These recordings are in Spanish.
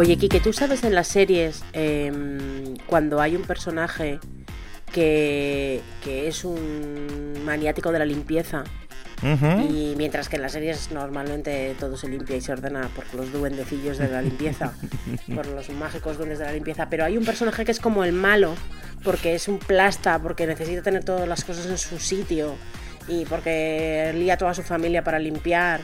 Oye, Kike, ¿tú sabes en las series em, cuando hay un personaje que, que es un maniático de la limpieza? Y mientras que en las series normalmente todo se limpia y se ordena por los duendecillos de la limpieza, por los mágicos duendes de la limpieza, pero hay un personaje que es como el malo, porque es un plasta, porque necesita tener todas las cosas en su sitio y porque lía a toda su familia para limpiar.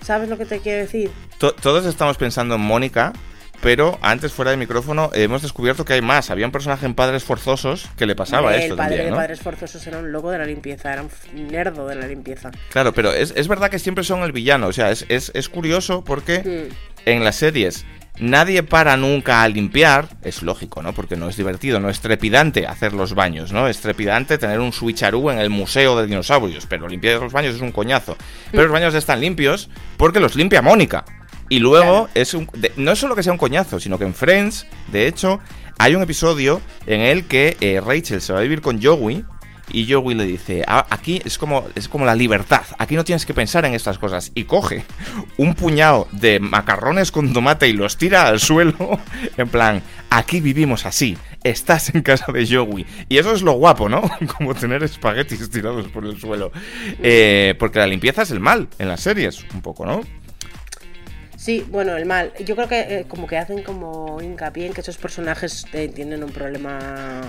¿Sabes lo que te quiero decir? todos estamos pensando en Mónica, pero antes fuera de micrófono hemos descubierto que hay más. Había un personaje en Padres Forzosos que le pasaba esto. El padre de Padres Forzosos era un loco de la limpieza, era un nerdo de la limpieza. Claro, pero es, es verdad que siempre son el villano. O sea, es, es, es curioso porque mm. en las series nadie para nunca a limpiar. Es lógico, ¿no? Porque no es divertido, no es trepidante hacer los baños, ¿no? Es trepidante tener un switcharoo en el museo de dinosaurios, pero limpiar los baños es un coñazo. Pero los baños están limpios porque los limpia Mónica. Y luego, es un, no es solo que sea un coñazo, sino que en Friends, de hecho, hay un episodio en el que eh, Rachel se va a vivir con Joey y Joey le dice, ah, aquí es como, es como la libertad, aquí no tienes que pensar en estas cosas. Y coge un puñado de macarrones con tomate y los tira al suelo, en plan, aquí vivimos así, estás en casa de Joey. Y eso es lo guapo, ¿no? Como tener espaguetis tirados por el suelo. Eh, porque la limpieza es el mal en las series, un poco, ¿no? Sí, bueno, el mal. Yo creo que eh, como que hacen como hincapié en que esos personajes eh, tienen un problema,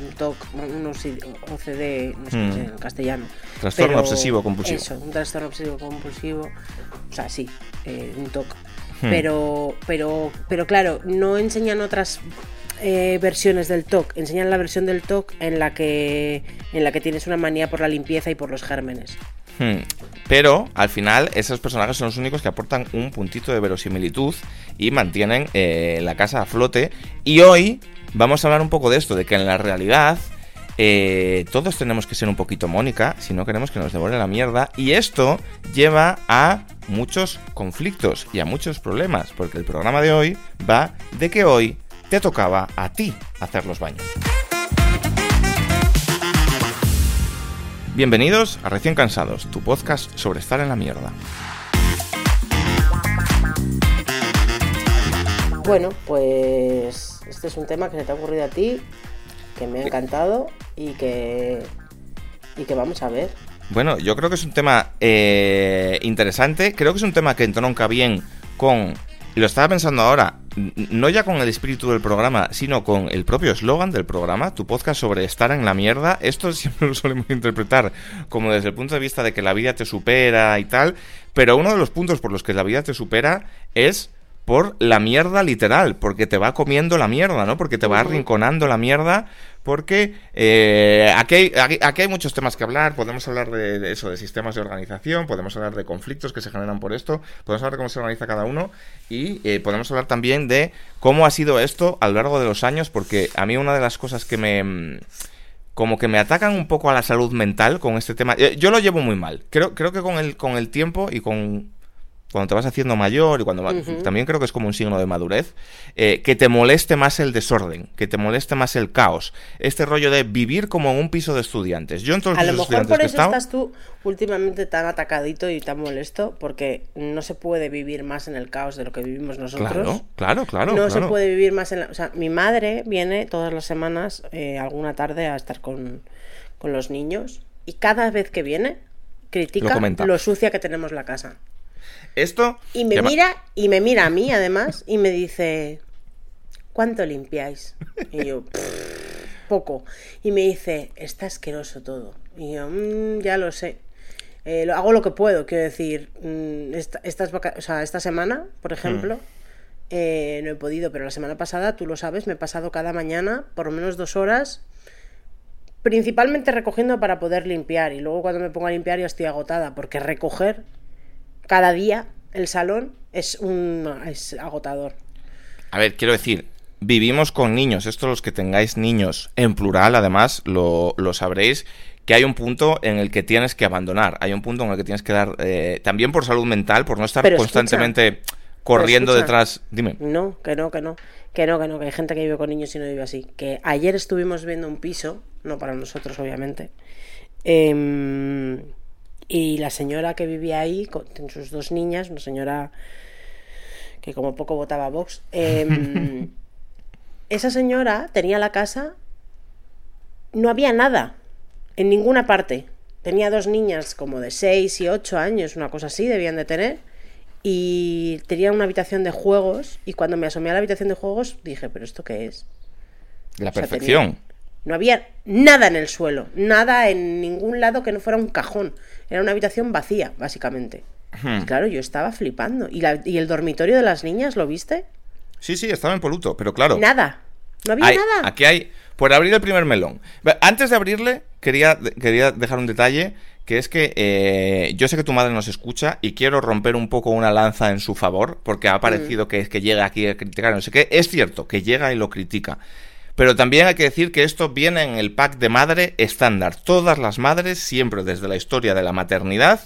un TOC, un OCD, no sé mm. en castellano. Trastorno obsesivo compulsivo. Eso, un trastorno obsesivo compulsivo. O sea, sí, eh, un TOC. Hmm. Pero, pero, pero claro, no enseñan otras versiones del TOC. Enseñan la versión del TOC en la que en la que tienes una manía por la limpieza y por los gérmenes. Hmm. Pero al final esos personajes son los únicos que aportan un puntito de verosimilitud y mantienen eh, la casa a flote. Y hoy vamos a hablar un poco de esto, de que en la realidad eh, todos tenemos que ser un poquito Mónica si no queremos que nos devore la mierda. Y esto lleva a muchos conflictos y a muchos problemas, porque el programa de hoy va de que hoy te tocaba a ti hacer los baños. Bienvenidos a Recién Cansados, tu podcast sobre estar en la mierda. Bueno, pues este es un tema que se te ha ocurrido a ti, que me ha encantado y que, y que vamos a ver. Bueno, yo creo que es un tema eh, interesante, creo que es un tema que entronca bien con lo estaba pensando ahora, no ya con el espíritu del programa, sino con el propio eslogan del programa, tu podcast sobre estar en la mierda. Esto siempre lo solemos interpretar como desde el punto de vista de que la vida te supera y tal, pero uno de los puntos por los que la vida te supera es por la mierda literal, porque te va comiendo la mierda, ¿no? Porque te va arrinconando la mierda, porque eh, aquí, hay, aquí, hay, muchos temas que hablar, podemos hablar de, eso, de sistemas de organización, podemos hablar de conflictos que se generan por esto, podemos hablar de cómo se organiza cada uno y eh, podemos hablar también de cómo ha sido esto a lo largo de los años, porque a mí una de las cosas que me mm, como que me atacan un poco a la salud mental con este tema. Eh, yo lo llevo muy mal. Creo, creo que con el, con el tiempo y con cuando te vas haciendo mayor y cuando también creo que es como un signo de madurez, eh, que te moleste más el desorden, que te moleste más el caos. Este rollo de vivir como en un piso de estudiantes. Yo en todos A lo mejor por eso estás tú últimamente tan atacadito y tan molesto, porque no se puede vivir más en el caos de lo que vivimos nosotros. Claro, claro, claro. No se puede vivir más en la... O sea, mi madre viene todas las semanas, eh, alguna tarde, a estar con, con los niños y cada vez que viene critica lo sucia que tenemos la casa. Esto. Y me mira, y me mira a mí además, y me dice. ¿Cuánto limpiáis? Y yo, poco. Y me dice, está asqueroso todo. Y yo, mm, ya lo sé. Eh, hago lo que puedo, quiero decir, mm, esta, esta semana, por ejemplo, mm. eh, no he podido, pero la semana pasada, tú lo sabes, me he pasado cada mañana por lo menos dos horas, principalmente recogiendo para poder limpiar. Y luego cuando me pongo a limpiar ya estoy agotada, porque recoger cada día el salón es un es agotador. A ver, quiero decir, vivimos con niños. Esto los que tengáis niños en plural, además, lo, sabréis que hay un punto en el que tienes que abandonar, hay un punto en el que tienes que dar, eh, también por salud mental, por no estar constantemente corriendo detrás. Dime. No, que no, que no, que no, que no, que hay gente que vive con niños y no vive así. Que ayer estuvimos viendo un piso, no para nosotros, obviamente, eh, y la señora que vivía ahí, con sus dos niñas, una señora que como poco votaba Vox, em, esa señora tenía la casa, no había nada, en ninguna parte. Tenía dos niñas como de 6 y 8 años, una cosa así debían de tener, y tenía una habitación de juegos, y cuando me asomé a la habitación de juegos dije, pero ¿esto qué es? La O sea, perfección. tenía- no había nada en el suelo, nada en ningún lado que no fuera un cajón. Era una habitación vacía, básicamente. Hmm. Y claro, yo estaba flipando. ¿Y, la- y el dormitorio de las niñas lo viste? Sí, sí, estaba en poluto, pero claro. Nada. No había Hay- nada. Aquí hay. Por abrir el primer melón. Antes de abrirle, quería, quería dejar un detalle. Que es que eh, yo sé que tu madre nos escucha y quiero romper un poco una lanza en su favor, porque ha parecido Mm. que es que llega aquí a criticar, no sé qué. Es cierto que llega y lo critica. Pero también hay que decir que esto viene en el pack de madre estándar. Todas las madres, siempre desde la historia de la maternidad,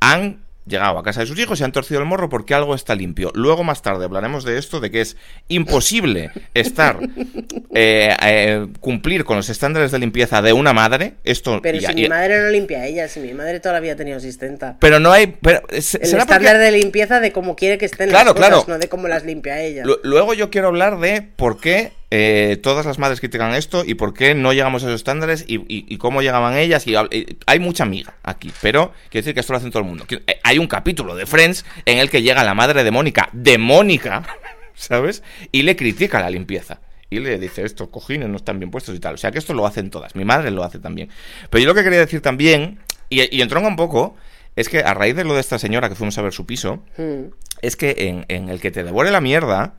han llegado a casa de sus hijos y han torcido el morro porque algo está limpio. Luego más tarde hablaremos de esto, de que es imposible estar, eh, eh, cumplir con los estándares de limpieza de una madre. Esto Pero si mi madre no limpia a ella, si mi madre toda la vida ha tenido asistenta. pero no hay... Pero, ¿se- El ¿será estándar porque- de limpieza de cómo quiere que estén Claro, las cosas, claro. no de cómo las limpia ella. Lu- Luego yo quiero hablar de por qué eh, todas las madres critican esto y por qué no llegamos a esos estándares y, y- y cómo llegaban ellas. Y, y hay mucha miga aquí, pero quiero decir que esto lo hace todo el mundo. Que- eh, Hay un capítulo de Friends en el que llega la madre de Mónica, de Mónica, ¿sabes? Y le critica la limpieza. Y le dice, estos cojines no están bien puestos y tal. O sea que esto lo hacen todas. Mi madre lo hace también. Pero yo lo que quería decir también, y, y entronca un poco, es que a raíz de lo de esta señora que fuimos a ver su piso, Mm. es que en, en el que te devore la mierda,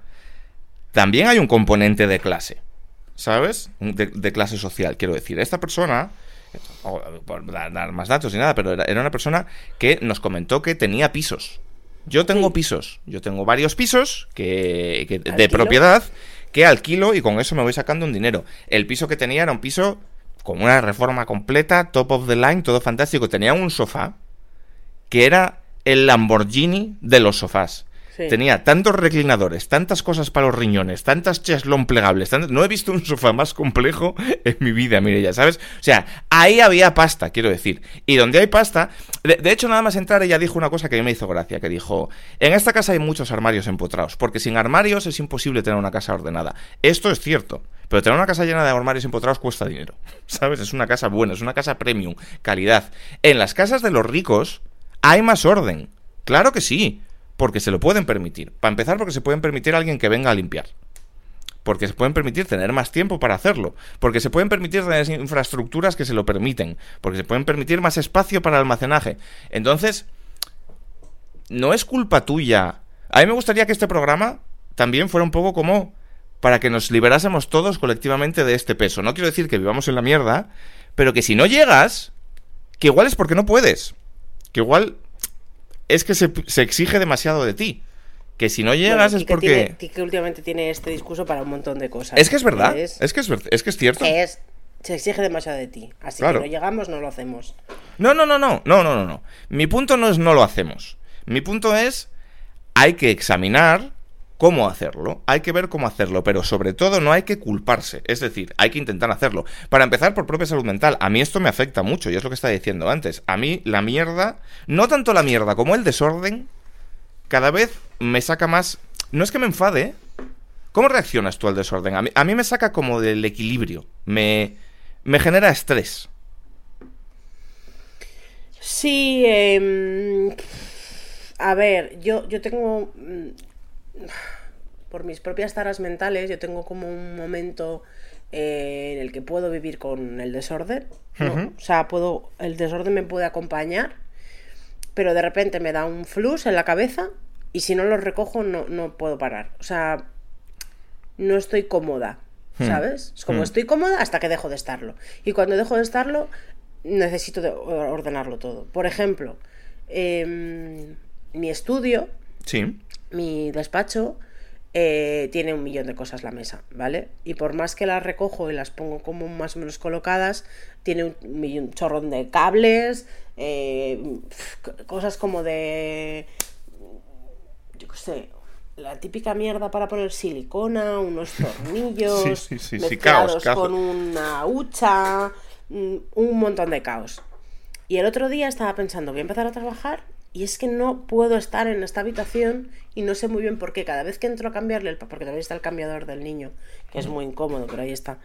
también hay un componente de clase. ¿Sabes? De, de clase social, quiero decir. Esta persona, por dar, más datos y nada, pero era, era una persona que nos comentó que tenía pisos. Yo tengo Sí. pisos. Yo tengo varios pisos que, que- de propiedad que alquilo y con eso me voy sacando un dinero. El piso que tenía era un piso con una reforma completa, top of the line, todo fantástico. Tenía un sofá que era el Lamborghini de los sofás. Tenía tantos reclinadores, tantas cosas para los riñones, tantas cheslón plegables. No he visto un sofá más complejo en mi vida, mire ya, ¿sabes? O sea, ahí había pasta, quiero decir. Y donde hay pasta. De, de hecho, nada más entrar, ella dijo una cosa que a mí me hizo gracia: que dijo: En esta casa hay muchos armarios empotrados, porque sin armarios es imposible tener una casa ordenada. Esto es cierto. Pero tener una casa llena de armarios empotrados cuesta dinero. ¿Sabes? Es una casa buena, es una casa premium, calidad. En las casas de los ricos hay más orden. Claro que sí. Porque se lo pueden permitir. Para empezar, porque se pueden permitir a alguien que venga a limpiar. Porque se pueden permitir tener más tiempo para hacerlo. Porque se pueden permitir tener infraestructuras que se lo permiten. Porque se pueden permitir más espacio para almacenaje. Entonces, no es culpa tuya. A mí me gustaría que este programa también fuera un poco como para que nos liberásemos todos colectivamente de este peso. No quiero decir que vivamos en la mierda, pero que si no llegas, que igual es porque no puedes. Que igual es que se, se exige demasiado de ti. Que si no llegas Bueno, es porque... tiene- últimamente tiene este discurso para un montón de cosas. Es que es verdad. Es, Es que es, es que es cierto. que es- se exige demasiado de ti. Así Claro. que no llegamos, no lo hacemos. No, no, no, no, no, no, no, no. Mi punto no es no lo hacemos. Mi punto es hay que examinar cómo hacerlo, hay que ver cómo hacerlo, pero sobre todo no hay que culparse, es decir, hay que intentar hacerlo. Para empezar, por propia salud mental, a mí esto me afecta mucho, y es lo que estaba diciendo antes. A mí la mierda, no tanto la mierda como el desorden, cada vez me saca más... No es que me enfade, ¿eh? ¿Cómo reaccionas tú al desorden? A mí, me saca como del equilibrio, me, genera estrés. Sí, em, a ver, yo, yo tengo, mm, por mis propias taras mentales, yo tengo como un momento eh, en el que puedo vivir con el desorden. O sea, puedo, el desorden me puede acompañar, pero de repente me da un flux en la cabeza y si no lo recojo no, no puedo parar. O sea, no estoy cómoda, Hmm. ¿sabes? Es como Hmm. estoy cómoda hasta que dejo de estarlo. Y cuando dejo de estarlo, necesito de- ordenarlo todo. Por ejemplo, em, mi estudio, Sí. Mi despacho, eh, tiene un millón de cosas la mesa, ¿vale? Y por más que las recojo y las pongo como más o menos colocadas, tiene un, millón- chorrón de cables, eh, cosas como de yo qué sé, la típica mierda para poner silicona, unos tornillos, Sí, sí, sí, sí, mezclados caos, caos. con una hucha, mm, un montón de caos. Y el otro día estaba pensando, voy a empezar a trabajar y es que no puedo estar en esta habitación y no sé muy bien por qué. Cada vez que entro a cambiarle, el, porque también está el cambiador del niño, que es muy incómodo, pero ahí está.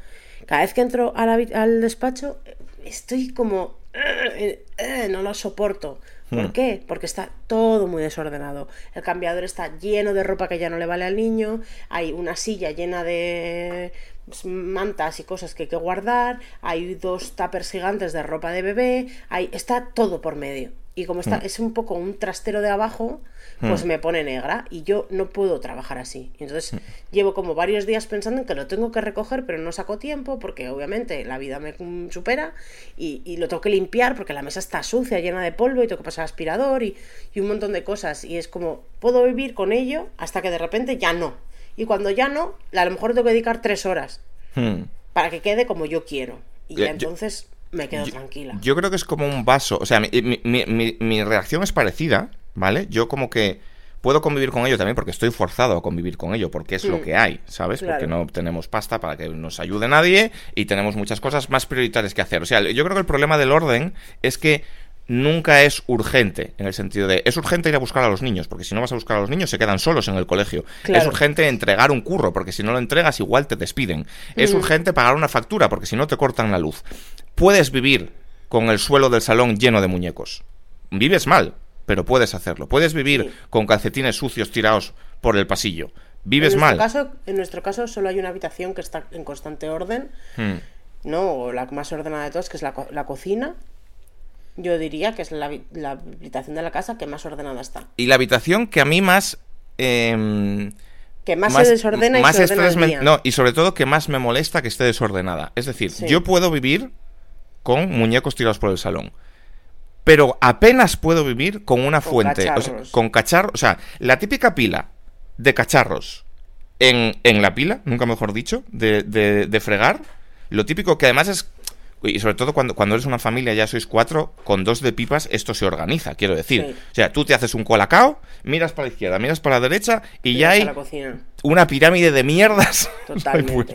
Cada vez que entro al despacho, estoy como... Eh, eh, no lo soporto. ¿Por hmm. qué? Porque está todo muy desordenado. El cambiador está lleno de ropa que ya no le vale al niño, hay una silla llena de mantas y cosas que hay que guardar, hay dos tuppers gigantes de ropa de bebé, hay, está todo por medio. Y como está, hmm. es un poco un trastero de abajo, pues hmm. me pone negra y yo no puedo trabajar así. Entonces llevo como varios días pensando en que lo tengo que recoger, pero no saco tiempo porque obviamente la vida me supera y, y lo tengo que limpiar porque la mesa está sucia, llena de polvo y tengo que pasar aspirador y, y un montón de cosas. Y es como, puedo vivir con ello hasta que de repente ya no. Y cuando ya no, a lo mejor tengo que dedicar tres horas hmm. para que quede como yo quiero. Y entonces me quedo tranquila. Yo creo que es como un vaso. O sea, mi, mi, reacción es parecida, ¿vale? Yo como que puedo convivir con ello también porque estoy forzado a convivir con ello, porque es lo hmm. que hay, ¿sabes? Porque no tenemos pasta para que nos ayude nadie y tenemos muchas cosas más prioritarias que hacer. O sea, yo creo que el problema del orden es que nunca es urgente, en el sentido de, es urgente ir a buscar a los niños, porque si no vas a buscar a los niños se quedan solos en el colegio. Es urgente entregar un curro, porque si no lo entregas igual te despiden. Es urgente pagar una factura, porque si no te cortan la luz. Puedes vivir con el suelo del salón lleno de muñecos. Vives mal, pero puedes hacerlo. Puedes vivir con calcetines sucios tirados por el pasillo. Vives en mal. Caso, en nuestro caso solo hay una habitación que está en constante orden. Hmm. ¿no? la más ordenada de todas, que es la, la cocina, yo diría que es la, habitación de la casa que más ordenada está. Y la habitación que a mí más... Em, que más, se desordena y se ordena No, y sobre todo que más me molesta que esté desordenada. Es decir, yo puedo vivir con muñecos tirados por el salón. Pero apenas puedo vivir con una fuente. con cacharros. O sea, la típica pila de cacharros en, en la pila, nunca mejor dicho, de, de, de fregar. Lo típico que además es y sobre todo cuando, cuando eres una familia, ya sois cuatro, con dos de pipas, esto se organiza, quiero decir. O sea, tú te haces un colacao, miras para la izquierda, miras para la derecha y, ya hay una pirámide de mierdas. Totalmente.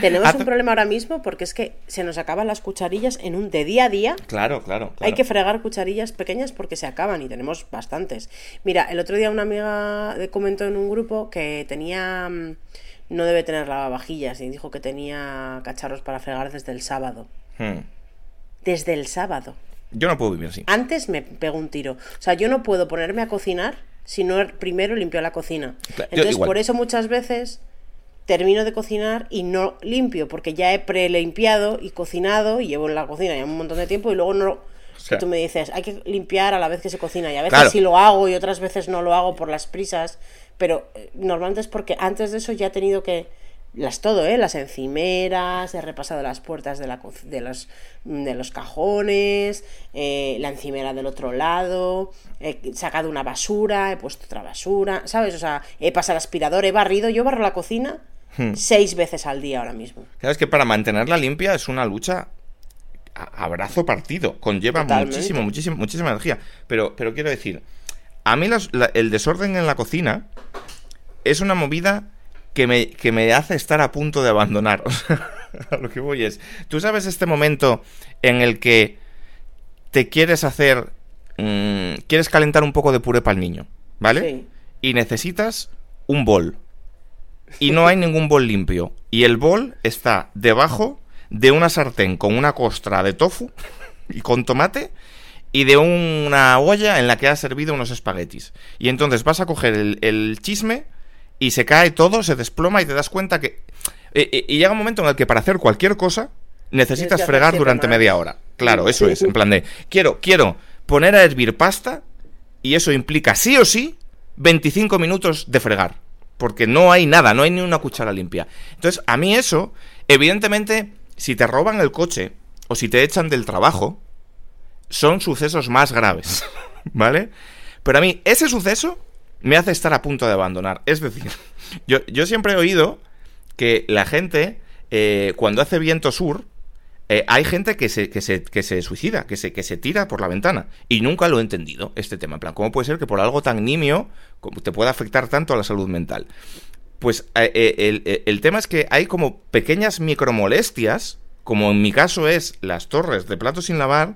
Tenemos un problema ahora mismo porque es que se nos acaban las cucharillas en un de día a día. Claro, claro, Hay que fregar cucharillas pequeñas porque se acaban y tenemos bastantes. Mira, el otro día una amiga comentó en un grupo que tenía mm, no debe tener lavavajillas y dijo que tenía cacharros para fregar desde el sábado. Hmm. Desde el sábado. Yo no puedo vivir así. Antes me pego un tiro. O sea, yo no puedo ponerme a cocinar si no primero limpio la cocina. Entonces, por eso muchas veces termino de cocinar y no limpio, porque ya he prelimpiado y cocinado y llevo en la cocina ya un montón de tiempo y luego no... tú me dices, hay que limpiar a la vez que se cocina y a veces sí lo hago y otras veces no lo hago por las prisas, pero eh, normalmente es porque antes de eso ya he tenido que las todo, ¿eh? Las encimeras, he repasado las puertas de, la, de, los, de los cajones, eh, la encimera del otro lado, he sacado una basura, he puesto otra basura, ¿sabes? O sea, he pasado el aspirador, he barrido, yo barro la cocina hmm. seis veces al día ahora mismo. Claro, es que para mantenerla limpia es una lucha a, brazo partido, conlleva muchísimo, muchísimo, muchísima energía. Pero, pero quiero decir, a mí el desorden en la cocina es una movida que me, que me hace estar a punto de abandonar. a lo que voy es, tú sabes este momento en el que te quieres hacer, mm, quieres calentar un poco de puré para el niño, ¿vale? Sí. Y necesitas un bol. Y no hay ningún bol limpio. Y el bol está debajo de una sartén con una costra de tofu y con tomate y de una olla en la que has servido unos espaguetis. Y entonces vas a coger el, el chisme y se cae todo, se desploma y te das cuenta que... Eh, eh, y llega un momento en el que para hacer cualquier cosa necesitas fregar durante media hora. Claro, eso es, en plan de, quiero, quiero poner a hervir pasta y eso implica sí o sí 25 minutos de fregar. Porque no hay nada, no hay ni una cuchara limpia. Entonces, a mí eso, evidentemente, si te roban el coche o si te echan del trabajo, son sucesos más graves, ¿vale? Pero a mí, ese suceso me hace estar a punto de abandonar. Es decir, yo, yo siempre he oído que la gente, eh, cuando hace viento sur, eh, hay gente que se, que se, que se suicida, que se, que se tira por la ventana. Y nunca lo he entendido, este tema. En plan, ¿cómo puede ser que por algo tan nimio te pueda afectar tanto a la salud mental? Pues eh, el, el, tema es que hay como pequeñas micromolestias, como en mi caso es las torres de platos sin lavar,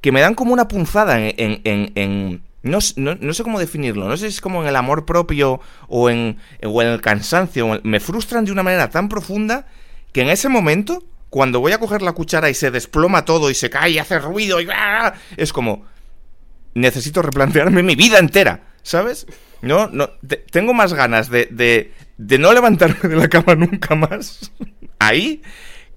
que me dan como una punzada en, en, No, no, no, sé cómo definirlo, no sé si es como en el amor propio o en, o en el cansancio. Me frustran de una manera tan profunda que en ese momento, cuando voy a coger la cuchara y se desploma todo y se cae y hace ruido y es como necesito replantearme mi vida entera, ¿sabes? No, no, tengo más ganas de, de, de no levantarme de la cama nunca más ahí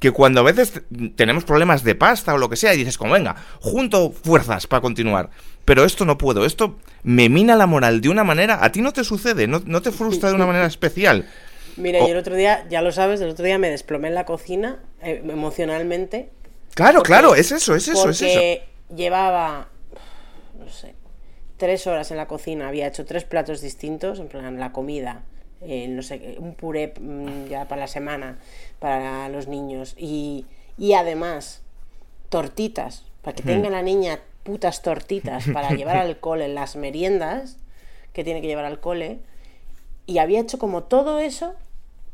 que cuando a veces tenemos problemas de pasta o lo que sea y dices como venga, junto fuerzas para continuar. Pero esto no puedo, esto me mina la moral de una manera, a ti no te sucede, no, no te frustra de una manera especial. Mira, yo el otro día, ya lo sabes, el otro día me desplomé en la cocina eh, emocionalmente. Claro, claro, es eso, es eso, es eso. llevaba, no sé, tres horas en la cocina, había hecho tres platos distintos, en plan la comida, eh, no sé, un puré mm, ya para la semana para los niños. Y, y además tortitas, para que tenga la niña putas tortitas para llevar al cole en las meriendas que tiene que llevar al cole y había hecho como todo eso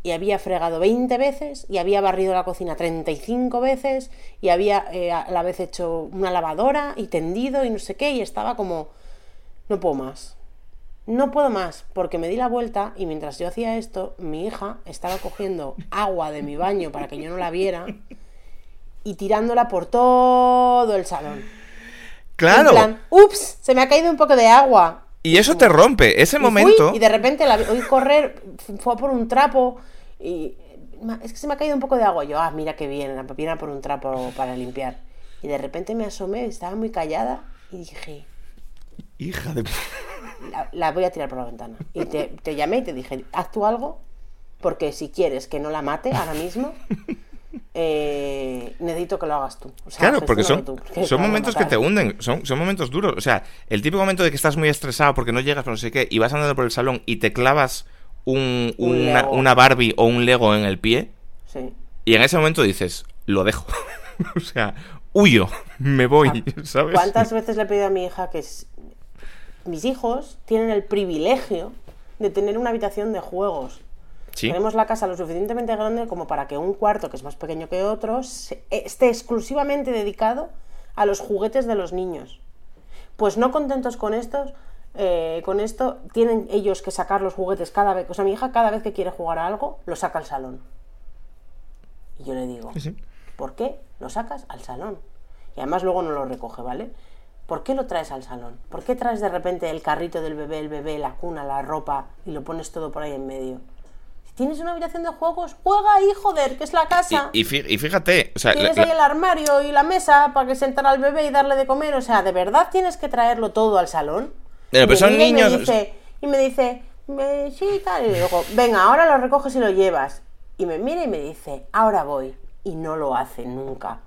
y había fregado 20 veces y había barrido la cocina 35 veces y había eh, a la vez hecho una lavadora y tendido y no sé qué y estaba como no puedo más no puedo más, porque me di la vuelta y mientras yo hacía esto, mi hija estaba cogiendo agua de mi baño para que yo no la viera y tirándola por todo el salón. Claro. En plan, ups, se me ha caído un poco de agua. Y eso te rompe, ese momento. y de repente la oí correr, fue por un trapo y es que se me ha caído un poco de agua. Yo, ah, mira qué bien, la viene por un trapo para limpiar. Y de repente me asomé, estaba muy callada y dije, Hija de... La, voy a tirar por la ventana. Y te, llamé y te dije, haz tú algo, porque si quieres que no la mate ahora mismo, eh, necesito que lo hagas tú. claro, porque son, son momentos que te hunden, son, son momentos duros. O sea, el típico momento de que estás muy estresado porque no llegas, no sé qué, y vas andando por el salón y te clavas un, una, una, Barbie o un Lego en el pie. Sí. Y en ese momento dices, lo dejo. o sea, huyo, me voy, ¿sabes? ¿Cuántas veces le he pedido a mi hija que mis hijos tienen el privilegio de tener una habitación de juegos? Tenemos la casa lo suficientemente grande como para que un cuarto, que es más pequeño que otro, esté exclusivamente dedicado a los juguetes de los niños. Pues no contentos con estos, eh, con esto, tienen ellos que sacar los juguetes cada vez. O sea, mi hija cada vez que quiere jugar a algo, lo saca al salón. Y yo le digo, ¿por qué lo sacas al salón? Y además luego no lo recoge, ¿vale? ¿Por qué lo traes al salón? ¿Por qué traes de repente el carrito del bebé, el bebé, la cuna, la ropa y lo pones todo por ahí en medio? Si tienes una habitación de juegos, juega ahí, joder, que es la casa. Y, fíjate, o sea, tienes ahí el armario y la mesa para que sentara al bebé y darle de comer. O sea, ¿de verdad tienes que traerlo todo al salón? Pero, son niños. Y me dice, y me dice, sí, tal. Y luego, venga, ahora lo recoges y lo llevas. Y me mira y me dice, ahora voy. Y no lo hace nunca.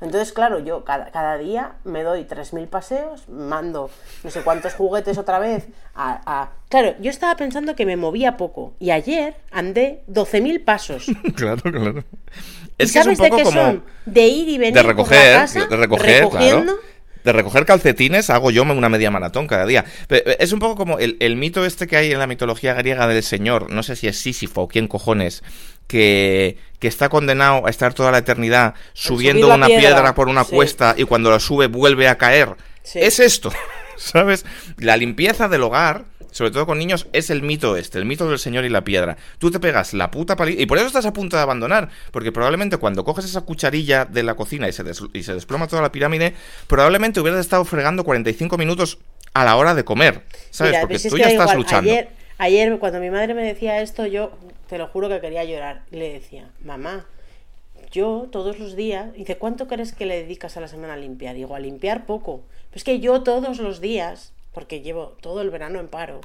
Entonces, claro, yo cada, día me doy 3.000 paseos, mando no sé cuántos juguetes otra vez a, Claro, yo estaba pensando que me movía poco y ayer andé 12.000 pasos. claro, claro. Es que ¿Sabes es un poco de qué como son? De ir y venir de recoger, de recoger, recogiendo, de recoger calcetines hago yo una media maratón cada día. Es un poco como el, el, mito este que hay en la mitología griega del señor, no sé si es Sísifo o quién cojones, que, que está condenado a estar toda la eternidad subiendo una piedra, por una cuesta y cuando la sube vuelve a caer. Es esto, ¿sabes? La limpieza del hogar sobre todo con niños, es el mito este, el mito del señor y la piedra. Tú te pegas la puta paliza, y por eso estás a punto de abandonar, porque probablemente cuando coges esa cucharilla de la cocina y se, y se desploma toda la pirámide, probablemente hubieras estado fregando 45 minutos a la hora de comer, ¿sabes? porque tú ya estás luchando. Ayer, ayer, cuando mi madre me decía esto, yo te lo juro que quería llorar. Le decía, mamá, yo todos los días, dice, ¿cuánto crees que le dedicas a la semana a limpiar? Digo, a limpiar poco. Pues que yo todos los días porque llevo todo el verano en paro,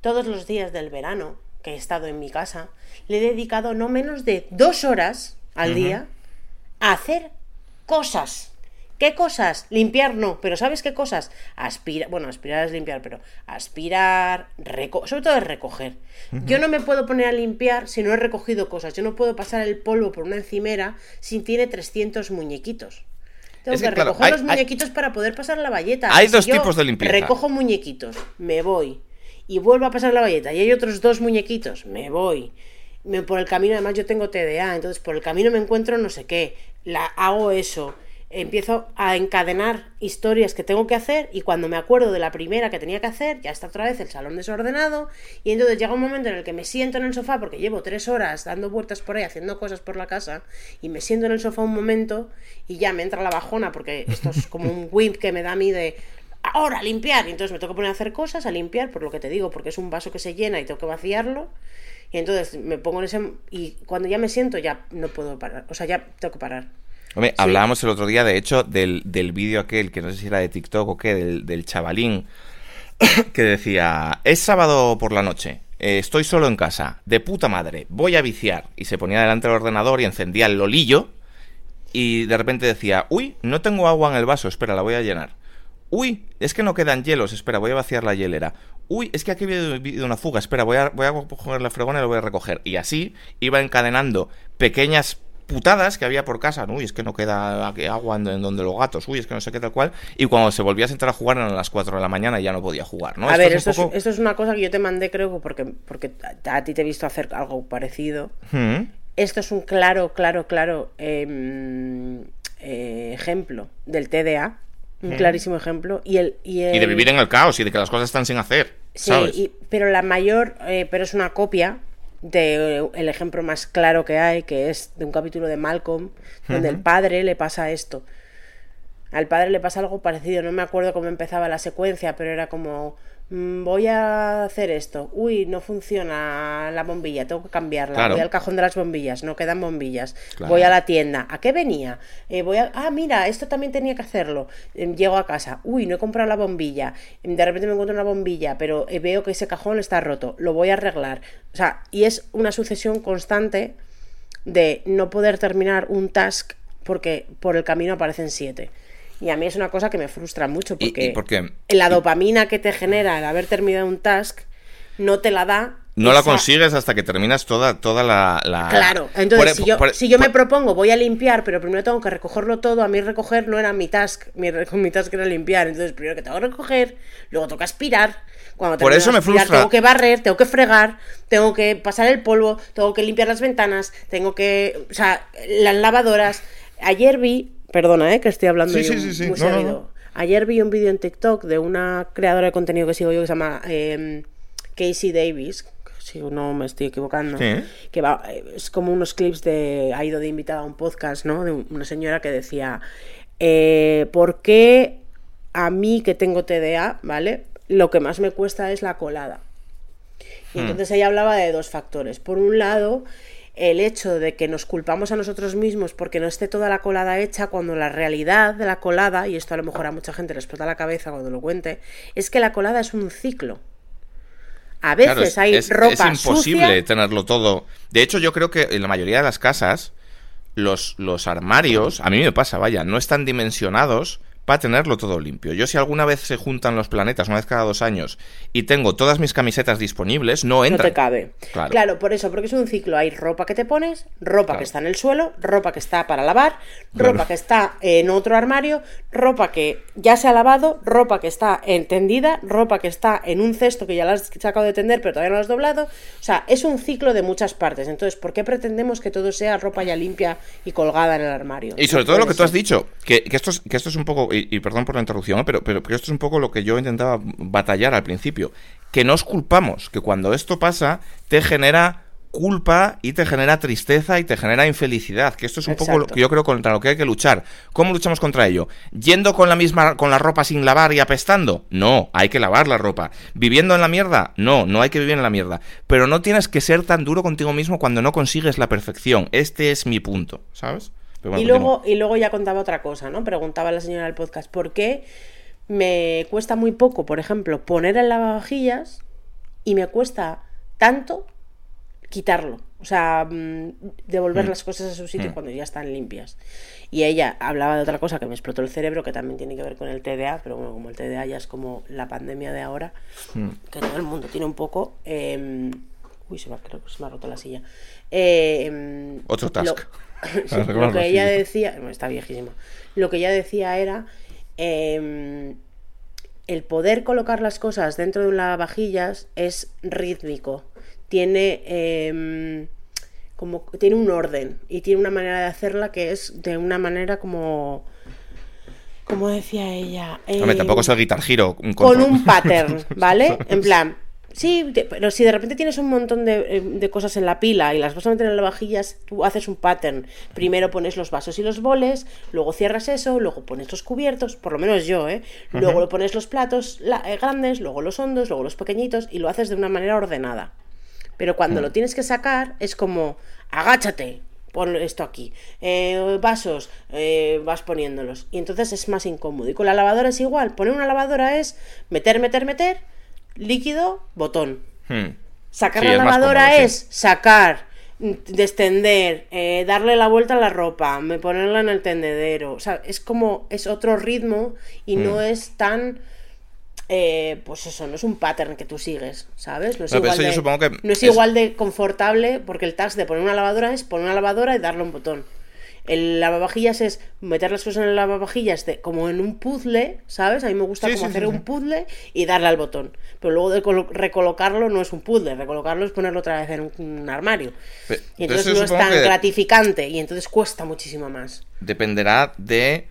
todos los días del verano que he estado en mi casa, le he dedicado no menos de dos horas al día a hacer cosas. ¿Qué cosas? Limpiar no, pero ¿sabes qué cosas? Aspirar, bueno, aspirar es limpiar, pero aspirar, sobre todo es recoger. Yo no me puedo poner a limpiar si no he recogido cosas. Yo no puedo pasar el polvo por una encimera si tiene 300 muñequitos. Tengo que, recoger los muñequitos para poder pasar la valleta. Hay dos tipos de limpieza. Recojo muñequitos, me voy. Y vuelvo a pasar la valleta. Y hay otros dos muñequitos, me voy. Me, por el camino, además yo tengo TDA, entonces por el camino me encuentro no sé qué. La, hago eso. Empiezo a encadenar historias que tengo que hacer y cuando me acuerdo de la primera que tenía que hacer, ya está otra vez el salón desordenado y entonces llega un momento en el que me siento en el sofá porque llevo tres horas dando vueltas por ahí, haciendo cosas por la casa y me siento en el sofá un momento y ya me entra la bajona porque esto es como un whip que me da a mí de ahora limpiar y entonces me tengo que poner a hacer cosas, a limpiar por lo que te digo, porque es un vaso que se llena y tengo que vaciarlo y entonces me pongo en ese y cuando ya me siento ya no puedo parar, o sea, ya tengo que parar. Hombre, hablábamos el otro día, de hecho, del, del vídeo aquel, que no sé si era de TikTok o qué, del, del chavalín, que decía, es sábado por la noche, eh, estoy solo en casa, de puta madre, voy a viciar. Y se ponía delante del ordenador y encendía el lolillo y de repente decía, uy, no tengo agua en el vaso, espera, la voy a llenar. Uy, es que no quedan hielos, espera, voy a vaciar la hielera. Uy, es que aquí ha habido una fuga, espera, voy a, voy a coger la fregona y la voy a recoger. Y así iba encadenando pequeñas putadas que había por casa, uy, es que no queda agua en donde los gatos, uy, es que no sé qué tal cual, y cuando se volvía a sentar a jugar eran las 4 de la mañana y ya no podía jugar, ¿no? A ver, esto, es, una cosa que yo te mandé, creo, porque, porque a ti te he visto hacer algo parecido. ¿Mm? Esto es un claro, claro, claro em, eh, ejemplo del TDA, un ¿Mm? clarísimo ejemplo, y, el, y, de vivir en el caos y de que las cosas están sin hacer. Sí, pero la mayor, eh, pero es una copia de el ejemplo más claro que hay, que es de un capítulo de Malcolm, donde el padre le pasa esto. Al padre le pasa algo parecido, no me acuerdo cómo empezaba la secuencia, pero era como voy a hacer esto. Uy, no funciona la bombilla, tengo que cambiarla. Voy al cajón de las bombillas, no quedan bombillas. Voy a la tienda. ¿A qué venía? Eh, voy a... Ah, mira, esto también tenía que hacerlo. Em, llego a casa. Uy, no he comprado la bombilla. Em, de repente me encuentro una bombilla, pero eh, veo que ese cajón está roto. Lo voy a arreglar. O sea, y es una sucesión constante de no poder terminar un task porque por el camino aparecen siete. Y a mí es una cosa que me frustra mucho porque, la dopamina que te genera el haber terminado un task no te la da. No la consigues hasta que terminas toda, toda la, Claro, entonces e- si, yo, me propongo voy a limpiar, pero primero tengo que recogerlo todo, a mí recoger no era mi task, mi, mi task era limpiar, entonces primero que tengo que recoger, luego tengo que aspirar, cuando Por eso me frustra. Tengo que barrer, tengo que fregar, tengo que pasar el polvo, tengo que limpiar las ventanas, tengo que... O sea, las lavadoras... Ayer vi Perdona, ¿eh? que estoy hablando sí, sí, sí, muy seguido. Ayer vi un vídeo en TikTok de una creadora de contenido que sigo yo que se llama eh, Casey Davis, si no me estoy equivocando, que va, es como unos clips de, ha ido de invitada a un podcast, ¿no? De una señora que decía, eh, ¿por qué a mí que tengo TDA, ¿vale? Lo que más me cuesta es la colada. Y hmm. entonces ella hablaba de dos factores. Por un lado, el hecho de que nos culpamos a nosotros mismos porque no esté toda la colada hecha cuando la realidad de la colada, y esto a lo mejor a mucha gente le explota la cabeza cuando lo cuente, es que la colada es un ciclo. A veces hay ropa Es imposible tenerlo todo. De hecho, yo creo que en la mayoría de las casas los, los armarios, a mí me pasa, vaya, no están dimensionados para tenerlo todo limpio. Yo si alguna vez se juntan los planetas, una vez cada dos años, y tengo todas mis camisetas disponibles, no entra. No te cabe. Claro. por eso, porque es un ciclo. Hay ropa que te pones, ropa que está en el suelo, ropa que está para lavar, ropa que está en otro armario, ropa que ya se ha lavado, ropa que está tendida, ropa que está en un cesto que ya la has sacado de tender pero todavía no la has doblado. O sea, es un ciclo de muchas partes. Entonces, ¿por qué pretendemos que todo sea ropa ya limpia y colgada en el armario? Y sobre todo lo que tú has dicho, que, esto que esto es un poco y, perdón por la interrupción, pero, pero, esto es un poco lo que yo intentaba batallar al principio. Que nos culpamos, que cuando esto pasa te genera culpa y te genera tristeza y te genera infelicidad, que esto es un poco lo que yo creo contra lo que hay que luchar. ¿Cómo luchamos contra ello? ¿Yendo con la misma con la ropa sin lavar y apestando? No, hay que lavar la ropa. ¿Viviendo en la mierda? No, no hay que vivir en la mierda. Pero no tienes que ser tan duro contigo mismo cuando no consigues la perfección. Este es mi punto, ¿sabes? Y, luego, y luego ya contaba otra cosa, ¿no? Preguntaba la señora del podcast, ¿por qué me cuesta muy poco, por ejemplo, poner en lavavajillas y me cuesta tanto quitarlo? O sea, mm, devolver mm. las cosas a su sitio mm. cuando ya están limpias. Y ella hablaba de otra cosa que me explotó el cerebro, que también tiene que ver con el TDA, pero bueno, como el TDA ya es como la pandemia de ahora, que todo el mundo tiene un poco. Em, uy, se me, creo que se me ha roto la silla. Em, Otro task. lo que ella decía, está viejísima, lo que ella decía era em, el poder colocar las cosas dentro de un lavavajillas es rítmico, tiene em, como tiene un orden y tiene una manera de hacerla que es de una manera como como decía ella Hombre, tampoco es el Guitar un con un pattern, ¿vale? En plan, sí, te- pero si de repente tienes un montón de, eh, de cosas en la pila y las vas a meter en las vajillas, tú haces un pattern. Primero pones los vasos y los boles, luego cierras eso, luego pones los cubiertos, por lo menos yo, ¿eh? Luego pones los platos la- eh, grandes, luego los hondos, luego los pequeñitos y lo haces de una manera ordenada. Pero cuando lo tienes que sacar es como, agáchate, pon esto aquí. Eh, vasos, eh, vas poniéndolos. Y entonces es más incómodo. Y con la lavadora es igual. Poner una lavadora es meter, meter, meter, líquido, botón. Hmm. Sacar Sí, la es lavadora sí. es sacar, mm, descender, eh, darle la vuelta a la ropa, me ponerla en el tendedero. O sea, es como, es otro ritmo y no Mm. es tan... eh, pues eso, no es un pattern que tú sigues, ¿sabes? No es, No, igual, yo de, supongo que no es es- igual de confortable porque el task de poner una lavadora es poner una lavadora y darle un botón. El lavavajillas es meter las cosas en el lavavajillas de, como en un puzzle, ¿sabes? A mí me gusta Sí, como sí, hacer sí, un puzzle y darle al botón. Pero luego de colo- recolocarlo no es un puzzle, recolocarlo es ponerlo otra vez en un, un armario. Y entonces no es tan que- gratificante y entonces cuesta muchísimo más. dependerá de...